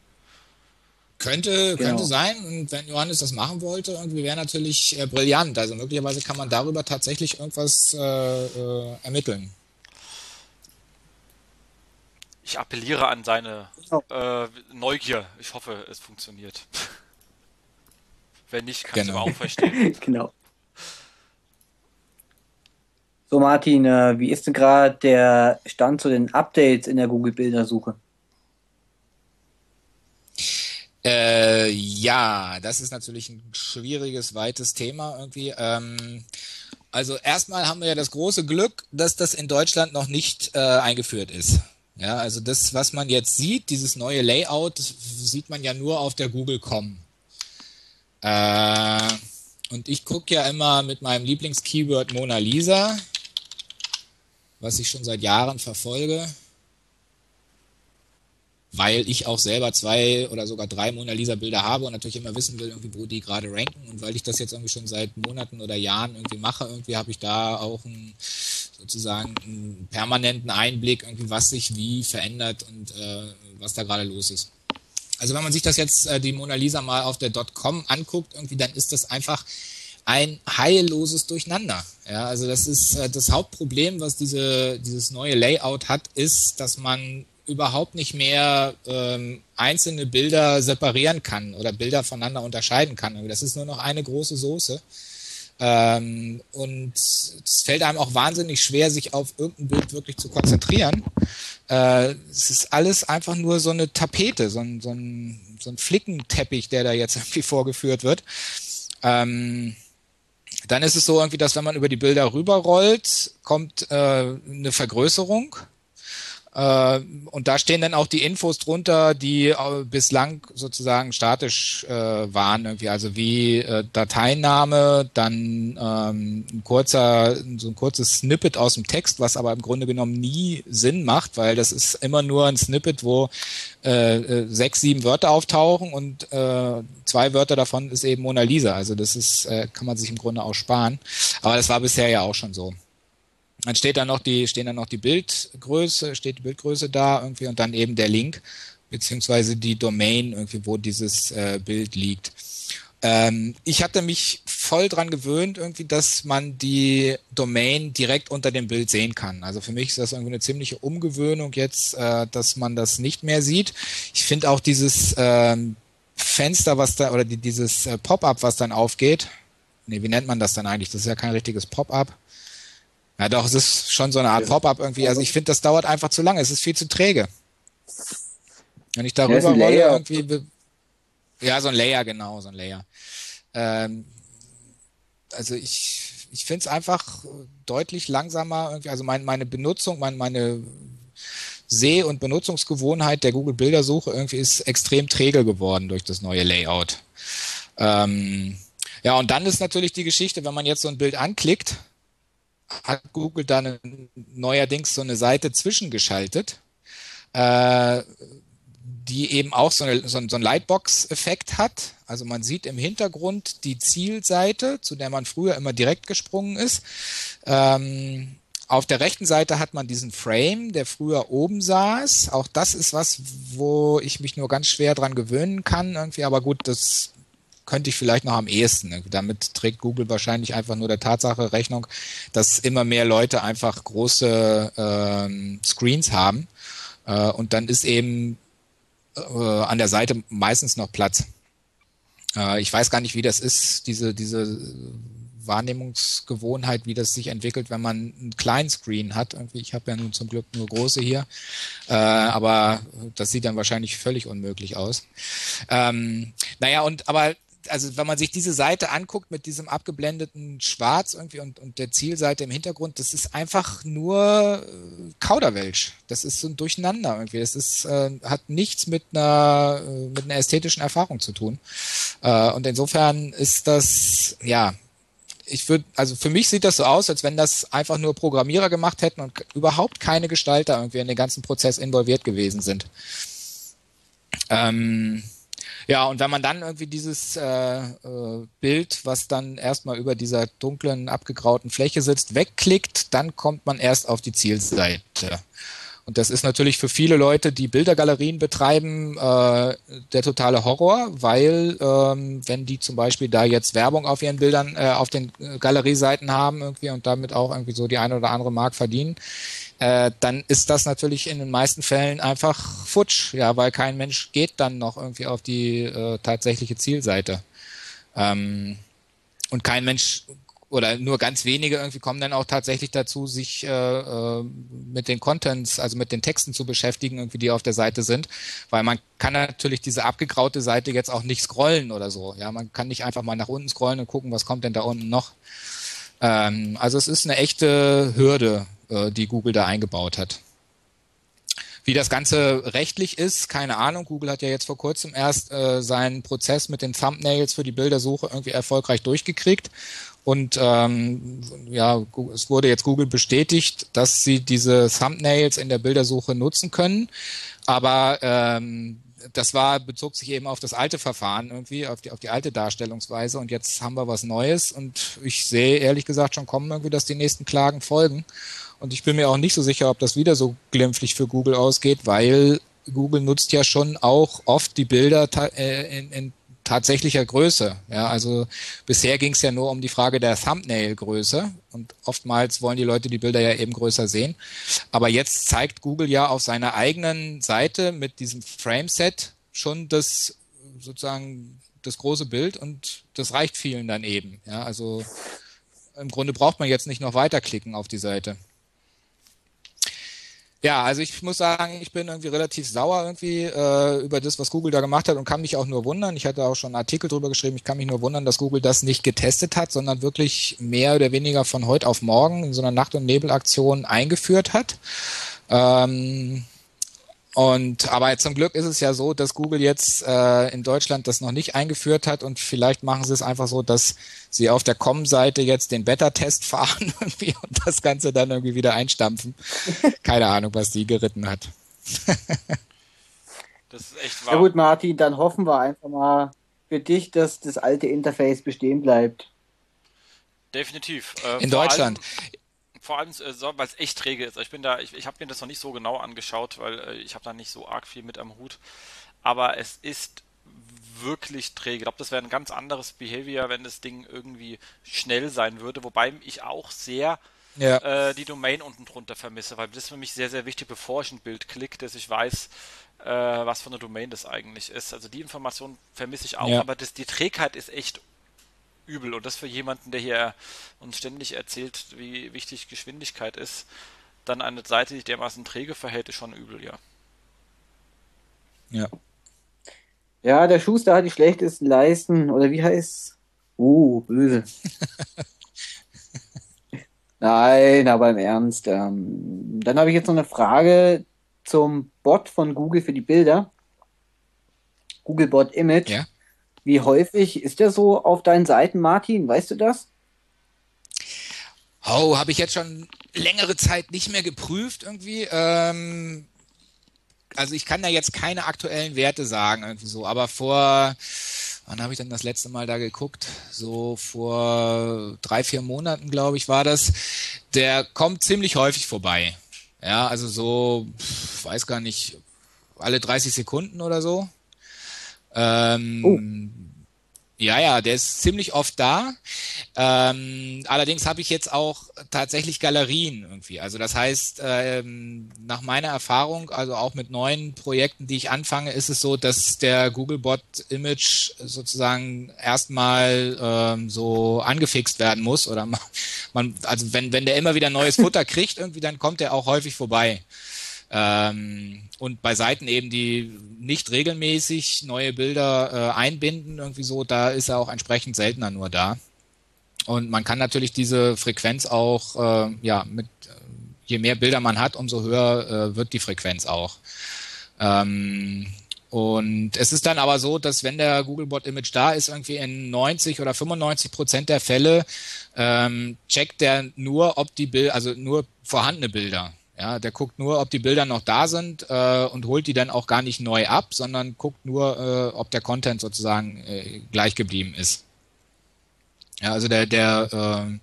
Speaker 3: Könnte, genau. könnte sein. Und wenn Johannes das machen wollte, irgendwie wäre natürlich äh, brillant. Also möglicherweise kann man darüber tatsächlich irgendwas äh, äh, ermitteln.
Speaker 1: Ich appelliere an seine äh, Neugier. Ich hoffe, es funktioniert. wenn nicht, kannst genau. du auch verstehen.
Speaker 2: genau. So, Martin, äh, wie ist denn gerade der Stand zu den Updates in der Google-Bildersuche?
Speaker 3: Äh, ja, das ist natürlich ein schwieriges, weites Thema irgendwie. Ähm, also erstmal haben wir ja das große Glück, dass das in Deutschland noch nicht äh, eingeführt ist. Ja, also das, was man jetzt sieht, dieses neue Layout, sieht man ja nur auf der Google.com. Äh, und ich gucke ja immer mit meinem Lieblingskeyword Mona Lisa, was ich schon seit Jahren verfolge weil ich auch selber zwei oder sogar drei Mona Lisa Bilder habe und natürlich immer wissen will, irgendwie, wo die gerade ranken. Und weil ich das jetzt irgendwie schon seit Monaten oder Jahren irgendwie mache, irgendwie habe ich da auch einen, sozusagen einen permanenten Einblick, irgendwie, was sich wie verändert und äh, was da gerade los ist. Also wenn man sich das jetzt äh, die Mona Lisa mal auf der .com anguckt, irgendwie, dann ist das einfach ein heilloses Durcheinander. Ja, also das ist äh, das Hauptproblem, was diese, dieses neue Layout hat, ist, dass man überhaupt nicht mehr ähm, einzelne Bilder separieren kann oder Bilder voneinander unterscheiden kann. Das ist nur noch eine große Soße. Ähm, und es fällt einem auch wahnsinnig schwer, sich auf irgendein Bild wirklich zu konzentrieren. Äh, es ist alles einfach nur so eine Tapete, so ein, so ein, so ein Flickenteppich, der da jetzt irgendwie vorgeführt wird. Ähm, dann ist es so irgendwie, dass wenn man über die Bilder rüberrollt, kommt äh, eine Vergrößerung und da stehen dann auch die Infos drunter, die äh, bislang sozusagen statisch äh, waren, irgendwie, also wie äh, Dateiname, dann ähm, ein kurzer, so ein kurzes Snippet aus dem Text, was aber im Grunde genommen nie Sinn macht, weil das ist immer nur ein Snippet, wo äh, äh sechs, sieben Wörter auftauchen und äh, zwei Wörter davon ist eben Mona Lisa. Also das ist, äh, kann man sich im Grunde auch sparen. Aber das war bisher ja auch schon so. Dann steht da noch die, stehen dann noch die Bildgröße, steht die Bildgröße da irgendwie und dann eben der Link, beziehungsweise die Domain irgendwie, wo dieses äh, Bild liegt. Ähm, ich hatte mich voll dran gewöhnt, irgendwie, dass man die Domain direkt unter dem Bild sehen kann. Also für mich ist das irgendwie eine ziemliche Umgewöhnung jetzt, äh, dass man das nicht mehr sieht. Ich finde auch dieses ähm, Fenster, was da, oder die, dieses äh, Pop-up, was dann aufgeht. Nee, wie nennt man das dann eigentlich? Das ist ja kein richtiges Pop-up. Ja, doch, es ist schon so eine Art Pop-up irgendwie. Also ich finde, das dauert einfach zu lange. Es ist viel zu träge. Wenn ich darüber ja, rolle, irgendwie. Ja, so ein Layer, genau, so ein Layer. Ähm, also ich, ich finde es einfach deutlich langsamer. Irgendwie. Also mein, meine Benutzung, mein, meine Seh- und Benutzungsgewohnheit der Google-Bildersuche irgendwie ist extrem träge geworden durch das neue Layout. Ähm, ja, und dann ist natürlich die Geschichte, wenn man jetzt so ein Bild anklickt, hat Google dann neuerdings so eine Seite zwischengeschaltet, äh, die eben auch so, eine, so, einen Lightbox-Effekt hat. Also man sieht im Hintergrund die Zielseite, zu der man früher immer direkt gesprungen ist. Ähm, auf der rechten Seite hat man diesen Frame, der früher oben saß. Auch das ist was, wo ich mich nur ganz schwer dran gewöhnen kann irgendwie. Aber gut, das könnte ich vielleicht noch am ehesten. Damit trägt Google wahrscheinlich einfach nur der Tatsache Rechnung, dass immer mehr Leute einfach große ähm, Screens haben. Äh, und dann ist eben äh, an der Seite meistens noch Platz. Äh, ich weiß gar nicht, wie das ist, diese, diese Wahrnehmungsgewohnheit, wie das sich entwickelt, wenn man einen kleinen Screen hat. Irgendwie, ich habe ja nun zum Glück nur große hier, äh, aber das sieht dann wahrscheinlich völlig unmöglich aus. Ähm, naja, und aber also wenn man sich diese Seite anguckt mit diesem abgeblendeten Schwarz irgendwie und, und der Zielseite im Hintergrund, das ist einfach nur äh, Kauderwelsch. Das ist so ein Durcheinander irgendwie. Das ist, äh, hat nichts mit einer, äh, mit einer ästhetischen Erfahrung zu tun. Äh, und insofern ist das, ja, ich würde, also für mich sieht das so aus, als wenn das einfach nur Programmierer gemacht hätten und überhaupt keine Gestalter irgendwie in den ganzen Prozess involviert gewesen sind. Ähm, ja, und wenn man dann irgendwie dieses äh, äh, Bild, was dann erstmal über dieser dunklen, abgegrauten Fläche sitzt, wegklickt, dann kommt man erst auf die Zielseite. Und das ist natürlich für viele Leute, die Bildergalerien betreiben, äh, der totale Horror, weil ähm, wenn die zum Beispiel da jetzt Werbung auf ihren Bildern, äh, auf den äh, Galerieseiten haben irgendwie und damit auch irgendwie so die eine oder andere Mark verdienen, äh, dann ist das natürlich in den meisten Fällen einfach futsch, ja, weil kein Mensch geht dann noch irgendwie auf die äh, tatsächliche Zielseite. Ähm, und kein Mensch oder nur ganz wenige irgendwie kommen dann auch tatsächlich dazu, sich äh, äh, mit den Contents, also mit den Texten zu beschäftigen, irgendwie die auf der Seite sind, weil man kann natürlich diese abgegraute Seite jetzt auch nicht scrollen oder so. Ja, man kann nicht einfach mal nach unten scrollen und gucken, was kommt denn da unten noch. Ähm, also es ist eine echte Hürde, die Google da eingebaut hat. Wie das Ganze rechtlich ist, keine Ahnung. Google hat ja jetzt vor kurzem erst äh, seinen Prozess mit den Thumbnails für die Bildersuche irgendwie erfolgreich durchgekriegt. Und ähm, ja, es wurde jetzt Google bestätigt, dass sie diese Thumbnails in der Bildersuche nutzen können. Aber ähm, das war, bezog sich eben auf das alte Verfahren irgendwie, auf die, auf die alte Darstellungsweise. Und jetzt haben wir was Neues. Und ich sehe ehrlich gesagt schon kommen irgendwie, dass die nächsten Klagen folgen. Und ich bin mir auch nicht so sicher, ob das wieder so glimpflich für Google ausgeht, weil Google nutzt ja schon auch oft die Bilder äh, in, in tatsächlicher Größe. Ja, also bisher ging es ja nur um die Frage der Thumbnail-Größe und oftmals wollen die Leute die Bilder ja eben größer sehen. Aber jetzt zeigt Google ja auf seiner eigenen Seite mit diesem Frameset schon das sozusagen das große Bild und das reicht vielen dann eben. Ja, also im Grunde braucht man jetzt nicht noch weiterklicken auf die Seite. Ja, also ich muss sagen, ich bin irgendwie relativ sauer irgendwie äh, über das, was Google da gemacht hat und kann mich auch nur wundern. Ich hatte auch schon einen Artikel drüber geschrieben. Ich kann mich nur wundern, dass Google das nicht getestet hat, sondern wirklich mehr oder weniger von heute auf morgen in so einer Nacht- und Nebelaktion eingeführt hat. Ähm, und aber zum Glück ist es ja so, dass Google jetzt äh, in Deutschland das noch nicht eingeführt hat und vielleicht machen sie es einfach so, dass sie auf der Com-Seite jetzt den Beta-Test fahren irgendwie und das Ganze dann irgendwie wieder einstampfen. Keine Ahnung, was die geritten hat.
Speaker 2: das ist echt wahr. Ja gut, Martin, dann hoffen wir einfach mal für dich, dass das alte Interface bestehen bleibt.
Speaker 1: Definitiv.
Speaker 3: Äh, in Deutschland.
Speaker 1: Vor allem, äh, weil es echt träge ist. Ich bin da, ich, ich habe mir das noch nicht so genau angeschaut, weil äh, ich habe da nicht so arg viel mit am Hut. Aber es ist wirklich träge. Ich glaube, das wäre ein ganz anderes Behavior, wenn das Ding irgendwie schnell sein würde. Wobei ich auch sehr ja. äh, die Domain unten drunter vermisse, weil das ist für mich sehr, sehr wichtig, bevor ich ein Bild klicke, dass ich weiß, äh, was für eine Domain das eigentlich ist. Also die Information vermisse ich auch, ja. aber das, die Trägheit ist echt übel. Und das für jemanden, der hier uns ständig erzählt, wie wichtig Geschwindigkeit ist, dann eine Seite, die dermaßen träge verhält, ist schon übel, ja.
Speaker 2: Ja. Ja, der Schuster hat die schlechtesten Leisten, oder wie heißt Uh, böse. Nein, aber im Ernst. Ähm, dann habe ich jetzt noch eine Frage zum Bot von Google für die Bilder. Google Bot Image. Ja. Wie häufig ist der so auf deinen Seiten, Martin? Weißt du das?
Speaker 3: Oh, habe ich jetzt schon längere Zeit nicht mehr geprüft irgendwie. Ähm, also ich kann da jetzt keine aktuellen Werte sagen irgendwie so, aber vor wann habe ich denn das letzte Mal da geguckt? So vor drei, vier Monaten, glaube ich, war das. Der kommt ziemlich häufig vorbei. Ja, also so, weiß gar nicht, alle 30 Sekunden oder so. Ähm, oh. Ja, ja, der ist ziemlich oft da. Ähm, allerdings habe ich jetzt auch tatsächlich Galerien irgendwie. Also das heißt, ähm, nach meiner Erfahrung, also auch mit neuen Projekten, die ich anfange, ist es so, dass der Googlebot Image sozusagen erstmal ähm, so angefixt werden muss oder man, also wenn wenn der immer wieder neues Futter kriegt irgendwie, dann kommt er auch häufig vorbei. Ähm, und bei Seiten eben, die nicht regelmäßig neue Bilder äh, einbinden, irgendwie so, da ist er auch entsprechend seltener nur da. Und man kann natürlich diese Frequenz auch, äh, ja, mit je mehr Bilder man hat, umso höher äh, wird die Frequenz auch. Ähm, und es ist dann aber so, dass wenn der Googlebot Image da ist, irgendwie in 90 oder 95 Prozent der Fälle ähm, checkt der nur, ob die Bilder, also nur vorhandene Bilder. Ja, der guckt nur, ob die Bilder noch da sind äh, und holt die dann auch gar nicht neu ab, sondern guckt nur, äh, ob der Content sozusagen äh, gleich geblieben ist. Ja, also der, der äh,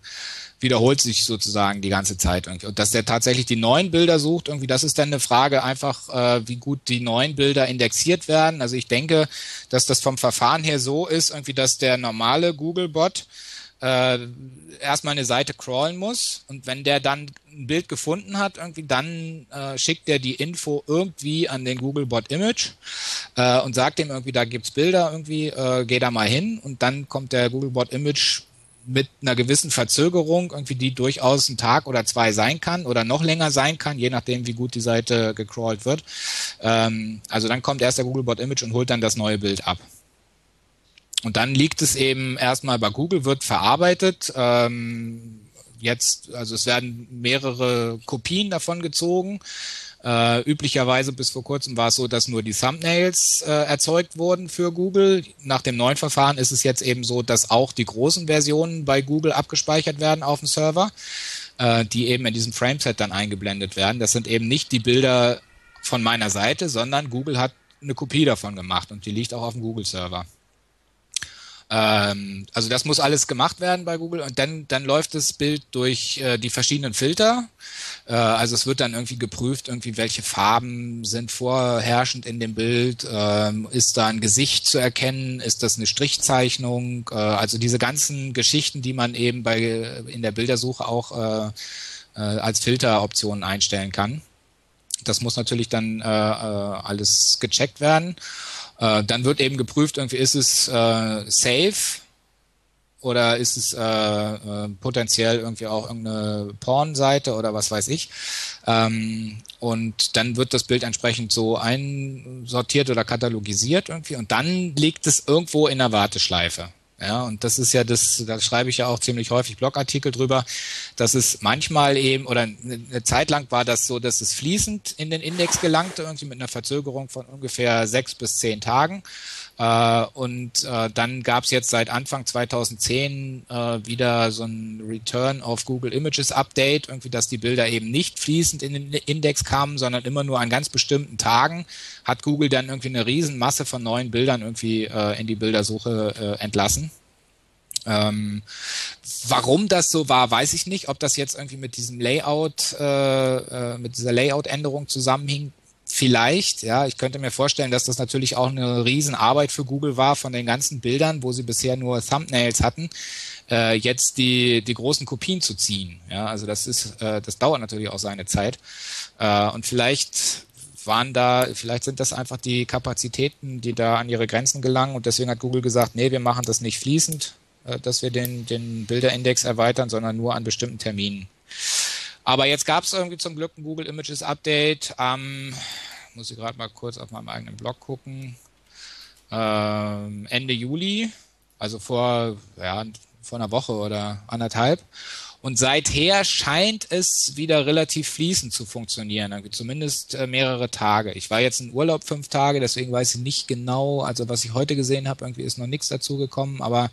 Speaker 3: wiederholt sich sozusagen die ganze Zeit irgendwie. Und dass der tatsächlich die neuen Bilder sucht, irgendwie, das ist dann eine Frage einfach, äh, wie gut die neuen Bilder indexiert werden. Also ich denke, dass das vom Verfahren her so ist, irgendwie, dass der normale Google-Bot äh, erstmal eine Seite crawlen muss und wenn der dann ein Bild gefunden hat, irgendwie, dann äh, schickt der die Info irgendwie an den Googlebot Image äh, und sagt dem irgendwie, da gibt's Bilder irgendwie, äh, geh da mal hin und dann kommt der Googlebot Image mit einer gewissen Verzögerung, irgendwie die durchaus ein Tag oder zwei sein kann oder noch länger sein kann, je nachdem, wie gut die Seite gecrawlt wird. Ähm, also dann kommt erst der Googlebot Image und holt dann das neue Bild ab. Und dann liegt es eben erstmal bei Google, wird verarbeitet. Ähm, jetzt, also es werden mehrere Kopien davon gezogen. Äh, üblicherweise bis vor kurzem war es so, dass nur die Thumbnails äh, erzeugt wurden für Google. Nach dem neuen Verfahren ist es jetzt eben so, dass auch die großen Versionen bei Google abgespeichert werden auf dem Server, äh, die eben in diesem Frameset dann eingeblendet werden. Das sind eben nicht die Bilder von meiner Seite, sondern Google hat eine Kopie davon gemacht und die liegt auch auf dem Google-Server. Ähm, also das muss alles gemacht werden bei Google und dann, dann läuft das Bild durch äh, die verschiedenen Filter. Äh, also es wird dann irgendwie geprüft, irgendwie welche Farben sind vorherrschend in dem Bild. Ähm, ist da ein Gesicht zu erkennen? Ist das eine Strichzeichnung? Äh, also diese ganzen Geschichten, die man eben bei in der Bildersuche auch äh, äh, als Filteroptionen einstellen kann. Das muss natürlich dann äh, alles gecheckt werden. Äh, dann wird eben geprüft, irgendwie ist es äh, safe oder ist es äh, äh, potenziell irgendwie auch irgendeine Pornseite oder was weiß ich. Ähm, und dann wird das Bild entsprechend so einsortiert oder katalogisiert irgendwie und dann liegt es irgendwo in der Warteschleife. Ja, und das ist ja das, da schreibe ich ja auch ziemlich häufig Blogartikel drüber, dass es manchmal eben, oder eine Zeit lang war das so, dass es fließend in den Index gelangte, irgendwie mit einer Verzögerung von ungefähr sechs bis zehn Tagen. Äh, und äh, dann gab es jetzt seit Anfang 2010 äh, wieder so ein Return of Google Images Update, irgendwie, dass die Bilder eben nicht fließend in den Index kamen, sondern immer nur an ganz bestimmten Tagen hat Google dann irgendwie eine Riesenmasse von neuen Bildern irgendwie äh, in die Bildersuche äh, entlassen. Ähm, warum das so war, weiß ich nicht. Ob das jetzt irgendwie mit diesem Layout, äh, äh, mit dieser Layout-Änderung zusammenhing, Vielleicht, ja, ich könnte mir vorstellen, dass das natürlich auch eine Riesenarbeit für Google war, von den ganzen Bildern, wo sie bisher nur Thumbnails hatten, äh, jetzt die, die großen Kopien zu ziehen. Ja, also das ist, äh, das dauert natürlich auch seine Zeit. Äh, und vielleicht waren da, vielleicht sind das einfach die Kapazitäten, die da an ihre Grenzen gelangen und deswegen hat Google gesagt, nee, wir machen das nicht fließend, äh, dass wir den, den Bilderindex erweitern, sondern nur an bestimmten Terminen. Aber jetzt gab es irgendwie zum Glück ein Google Images Update am, muss ich gerade mal kurz auf meinem eigenen Blog gucken, ähm, Ende Juli, also vor, ja, vor einer Woche oder anderthalb. Und seither scheint es wieder relativ fließend zu funktionieren, zumindest äh, mehrere Tage. Ich war jetzt in Urlaub fünf Tage, deswegen weiß ich nicht genau, also was ich heute gesehen habe, irgendwie ist noch nichts dazu gekommen, aber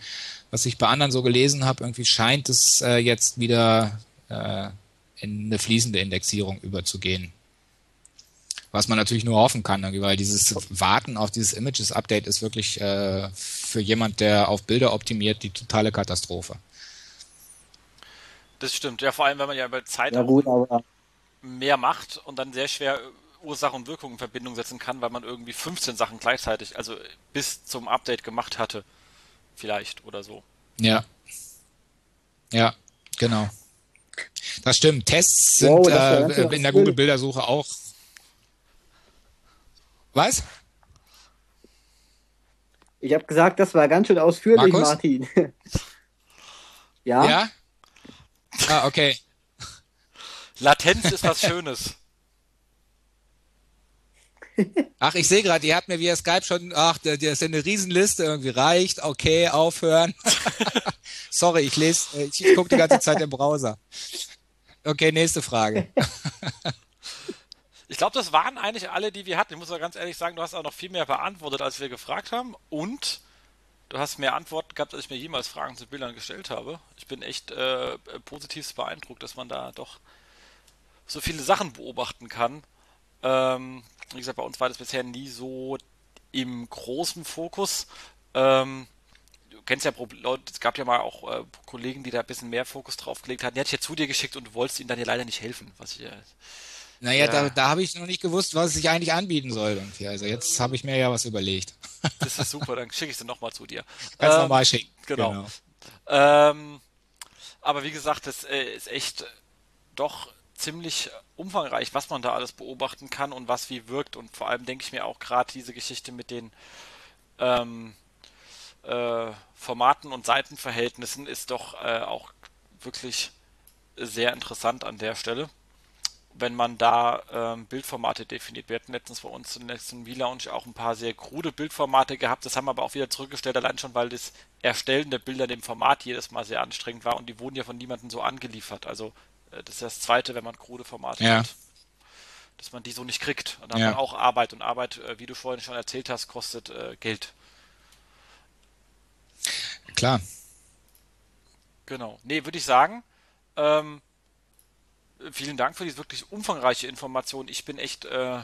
Speaker 3: was ich bei anderen so gelesen habe, irgendwie scheint es äh, jetzt wieder äh, in eine fließende Indexierung überzugehen. Was man natürlich nur hoffen kann, weil dieses Warten auf dieses Images-Update ist wirklich äh, für jemand, der auf Bilder optimiert, die totale Katastrophe.
Speaker 1: Das stimmt. Ja, vor allem, wenn man ja über Zeit
Speaker 2: Ja gut, aber
Speaker 1: mehr macht und dann sehr schwer Ursache und Wirkung in Verbindung setzen kann, weil man irgendwie 15 Sachen gleichzeitig, also bis zum Update gemacht hatte. Vielleicht oder so.
Speaker 3: Ja. Ja, genau. Das stimmt. Tests sind
Speaker 2: Wow,
Speaker 3: äh, in der. Google-Bildersuche auch. Was?
Speaker 2: ich habe gesagt, das war ganz schön ausführlich,
Speaker 3: Markus?
Speaker 2: Martin. ja?
Speaker 3: Ja? Ah, okay.
Speaker 1: Latenz ist was Schönes.
Speaker 3: Ach, ich sehe gerade, ihr habt mir via Skype schon, ach, das ist eine Riesenliste, irgendwie reicht, okay, aufhören. Sorry, ich lese, äh, ich, ich gucke die ganze Zeit im Browser. Okay, nächste Frage.
Speaker 1: Ich glaube, das waren eigentlich alle, die wir hatten. Ich muss auch ganz ehrlich sagen, du hast auch noch viel mehr beantwortet, als wir gefragt haben. Und du hast mehr Antworten gehabt, als ich mir jemals Fragen zu Bildern gestellt habe. Ich bin echt äh, positiv beeindruckt, dass man da doch so viele Sachen beobachten kann. Ähm, wie gesagt, bei uns war das bisher nie so im großen Fokus. Ähm, du kennst ja Leute, es gab ja mal auch äh, Kollegen, die da ein bisschen mehr Fokus drauf gelegt hatten. Die hatte ich ja zu dir geschickt und du wolltest ihnen dann ja leider nicht helfen, was ich. Äh,
Speaker 3: naja, ja. da, da habe ich noch nicht gewusst, was ich eigentlich anbieten soll. Irgendwie. Also jetzt habe ich mir ja was überlegt.
Speaker 1: Das ist super, dann schicke ich sie nochmal zu dir.
Speaker 3: Ganz ähm, normal schicken.
Speaker 1: Genau. genau. Ähm, aber wie gesagt, das äh, ist echt doch ziemlich umfangreich, was man da alles beobachten kann und was wie wirkt. Und vor allem denke ich mir auch gerade diese Geschichte mit den ähm, äh, Formaten und Seitenverhältnissen ist doch äh, auch wirklich sehr interessant an der Stelle. Wenn man da ähm, Bildformate definiert. Wir hatten letztens bei uns in letzten V-Lounge auch ein paar sehr krude Bildformate gehabt. Das haben wir aber auch wieder zurückgestellt, allein schon, weil das Erstellen der Bilder dem Format jedes Mal sehr anstrengend war und die wurden ja von niemandem so angeliefert. Also das ist das Zweite, wenn man krude Formate ja. hat. Dass man die so nicht kriegt. Und dann ja. hat man auch Arbeit. Und Arbeit, äh, wie du vorhin schon erzählt hast, kostet äh, Geld.
Speaker 3: Klar.
Speaker 1: Genau. Nee, würde ich sagen. Ähm, vielen Dank für diese wirklich umfangreiche Information. Ich bin echt äh,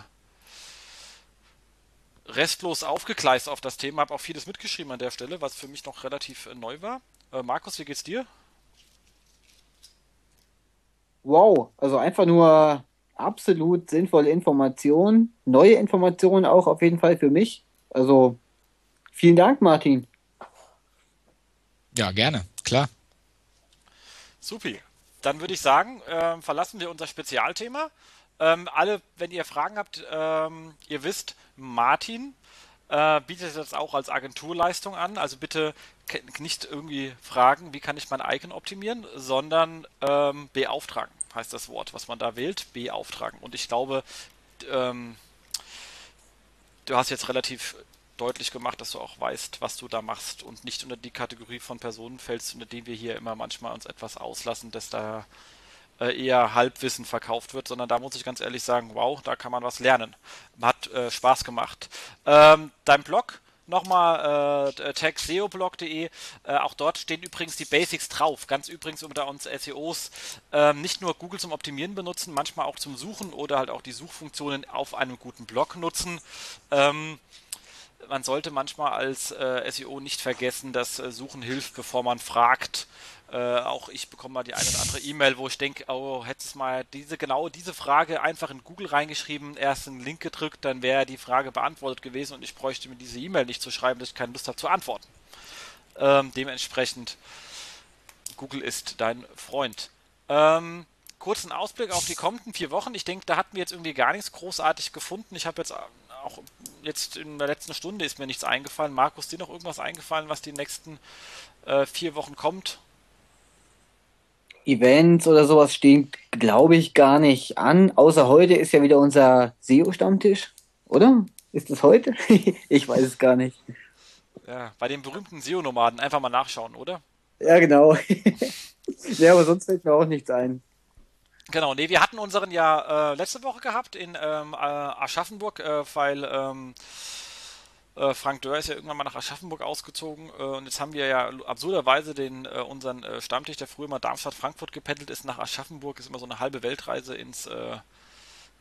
Speaker 1: restlos aufgekleist auf das Thema, habe auch vieles mitgeschrieben an der Stelle, was für mich noch relativ äh, neu war. Äh, Markus, wie geht's dir?
Speaker 2: Wow, also einfach nur absolut sinnvolle Informationen, neue Informationen auch auf jeden Fall für mich. Also vielen Dank, Martin.
Speaker 3: Ja, gerne, klar.
Speaker 1: Supi. Dann würde ich sagen, äh, verlassen wir unser Spezialthema. Ähm, alle, wenn ihr Fragen habt, ähm, ihr wisst, Martin äh, bietet das auch als Agenturleistung an. Also bitte nicht irgendwie fragen, wie kann ich mein Icon optimieren, sondern ähm, beauftragen heißt das Wort, was man da wählt, beauftragen. Und ich glaube, ähm, du hast jetzt relativ deutlich gemacht, dass du auch weißt, was du da machst und nicht unter die Kategorie von Personen fällst, unter denen wir hier immer manchmal uns etwas auslassen, dass da äh, eher Halbwissen verkauft wird, sondern da muss ich ganz ehrlich sagen, wow, da kann man was lernen. Hat äh, Spaß gemacht. Ähm, dein Blog nochmal äh, tagseoblog.de. Äh, auch dort stehen übrigens die Basics drauf. Ganz übrigens unter uns SEOs äh, nicht nur Google zum Optimieren benutzen, manchmal auch zum Suchen oder halt auch die Suchfunktionen auf einem guten Blog nutzen. Ähm, man sollte manchmal als äh, SEO nicht vergessen, dass äh, Suchen hilft, bevor man fragt. Äh, auch ich bekomme mal die eine oder andere E-Mail, wo ich denke, oh, hättest mal diese genau diese Frage einfach in Google reingeschrieben, erst einen Link gedrückt, dann wäre die Frage beantwortet gewesen und ich bräuchte mir diese E-Mail nicht zu schreiben, dass ich keine Lust habe zu antworten. Ähm, dementsprechend, Google ist dein Freund. Ähm, kurzen Ausblick auf die kommenden vier Wochen. Ich denke, da hatten wir jetzt irgendwie gar nichts großartig gefunden. Ich habe jetzt auch jetzt in der letzten Stunde ist mir nichts eingefallen. Markus, dir noch irgendwas eingefallen, was die nächsten äh, vier Wochen kommt?
Speaker 2: Events oder sowas stehen, glaube ich, gar nicht an. Außer heute ist ja wieder unser SEO-Stammtisch, oder? Ist es heute? ich weiß es gar nicht.
Speaker 1: Ja, bei den berühmten SEO-Nomaden einfach mal nachschauen, oder?
Speaker 2: Ja, genau. ja, aber sonst fällt mir auch nichts ein.
Speaker 1: Genau, nee, wir hatten unseren ja äh, letzte Woche gehabt in ähm, äh, Aschaffenburg, äh, weil ähm, äh, Frank Dörr ist ja irgendwann mal nach Aschaffenburg ausgezogen äh, und jetzt haben wir ja absurderweise den äh, unseren äh, Stammtisch, der früher mal Darmstadt-Frankfurt gependelt ist, nach Aschaffenburg, ist immer so eine halbe Weltreise ins äh,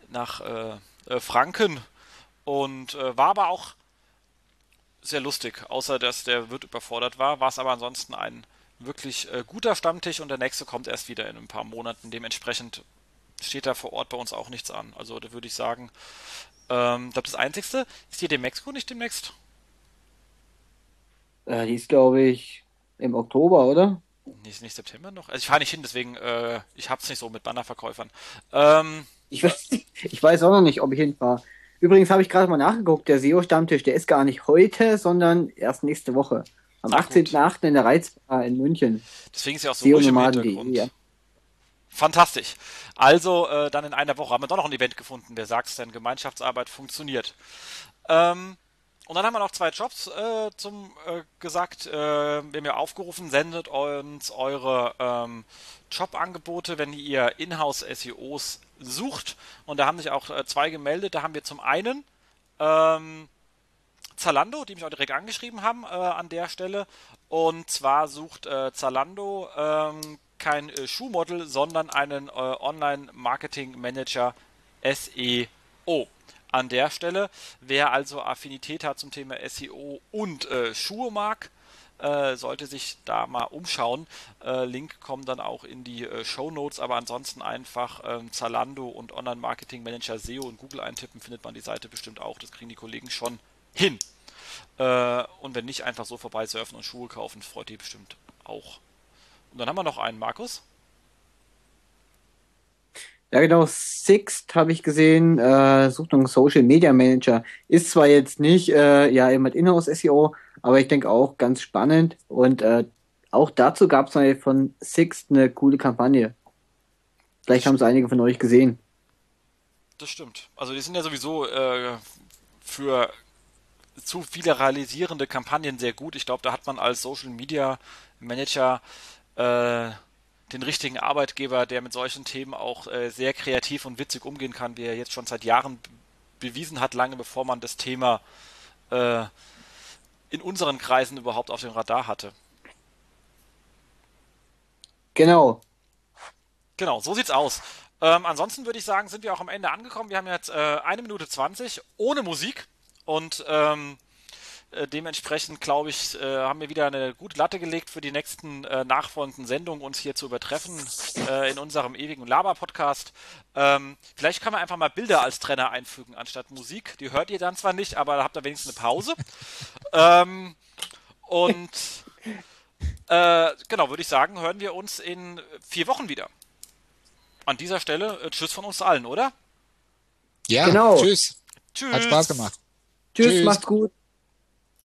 Speaker 1: nach äh, Franken und war aber auch sehr lustig, außer dass der Wirt überfordert war, war es aber ansonsten ein wirklich guter Stammtisch und der nächste kommt erst wieder in ein paar Monaten. Dementsprechend steht da vor Ort bei uns auch nichts an. Also da würde ich sagen, ähm, ich glaube, das Einzigste, ist die Demexco nicht demnächst?
Speaker 2: Äh, die ist, glaube ich, im Oktober, oder?
Speaker 1: Nee, ist nicht September noch? Also ich fahre nicht hin, deswegen, äh, ich hab's nicht so mit Bannerverkäufern. Ähm,
Speaker 2: ich, weiß, ich weiß auch noch nicht, ob ich hinfahre. Übrigens habe ich gerade mal nachgeguckt, der SEO-Stammtisch, der ist gar nicht heute, sondern erst nächste Woche. Am 18.08. in der Reizbar in München.
Speaker 1: Deswegen ist ja auch so ruhig im Hintergrund. Ja. Fantastisch. Also äh, dann in einer Woche haben wir doch noch ein Event gefunden, der sagt, denn Gemeinschaftsarbeit funktioniert. Ähm, und dann haben wir noch zwei Jobs äh, zum äh, gesagt. Äh, wir haben ja aufgerufen, sendet uns eure ähm, Jobangebote, wenn ihr Inhouse-SEOs sucht. Und da haben sich auch äh, zwei gemeldet. Da haben wir zum einen ähm, Zalando, die mich auch direkt angeschrieben haben äh, an der Stelle. Und zwar sucht äh, Zalando ähm, kein äh, Schuhmodel, sondern einen äh, Online-Marketing-Manager SEO. An der Stelle, wer also Affinität hat zum Thema SEO und äh, Schuhe mag, äh, sollte sich da mal umschauen. Äh, Link kommt dann auch in die äh, Show Notes, aber ansonsten einfach ähm, Zalando und Online Marketing Manager SEO und Google eintippen, findet man die Seite bestimmt auch. Das kriegen die Kollegen schon hin. Und wenn nicht, einfach so vorbei surfen und Schuhe kaufen, freut die bestimmt auch. Und dann haben wir noch einen, Markus.
Speaker 2: Ja, genau. Sixt habe ich gesehen, äh, sucht einen Social Media Manager. Ist zwar jetzt nicht, äh, ja, jemand Inhouse SEO, aber ich denke auch ganz spannend. Und äh, auch dazu gab es von Sixt eine coole Kampagne. Vielleicht haben es einige von euch gesehen.
Speaker 1: Das stimmt. Also die sind ja sowieso äh, für zu viele realisierende Kampagnen sehr gut. Ich glaube, da hat man als Social Media Manager äh, den richtigen Arbeitgeber, der mit solchen Themen auch äh, sehr kreativ und witzig umgehen kann, wie er jetzt schon seit Jahren bewiesen hat, lange bevor man das Thema äh, in unseren Kreisen überhaupt auf dem Radar hatte.
Speaker 2: Genau.
Speaker 1: Genau, so sieht's aus. Ähm, ansonsten würde ich sagen, sind wir auch am Ende angekommen. Wir haben jetzt äh, eine Minute zwanzig ohne Musik und ähm, äh, dementsprechend, glaube ich, äh, haben wir wieder eine gute Latte gelegt für die nächsten äh, nachfolgenden Sendungen, uns hier zu übertreffen äh, in unserem ewigen Laber-Podcast. Ähm, vielleicht kann man einfach mal Bilder als Trainer einfügen anstatt Musik. Die hört ihr dann zwar nicht, aber da habt ihr wenigstens eine Pause. ähm, und äh, genau, würde ich sagen, hören wir uns in vier Wochen wieder. An dieser Stelle, äh, tschüss von uns allen, oder?
Speaker 3: Ja, genau. tschüss. Tschüss. Hat Spaß gemacht.
Speaker 2: Tschüss, Tschüss. macht's gut.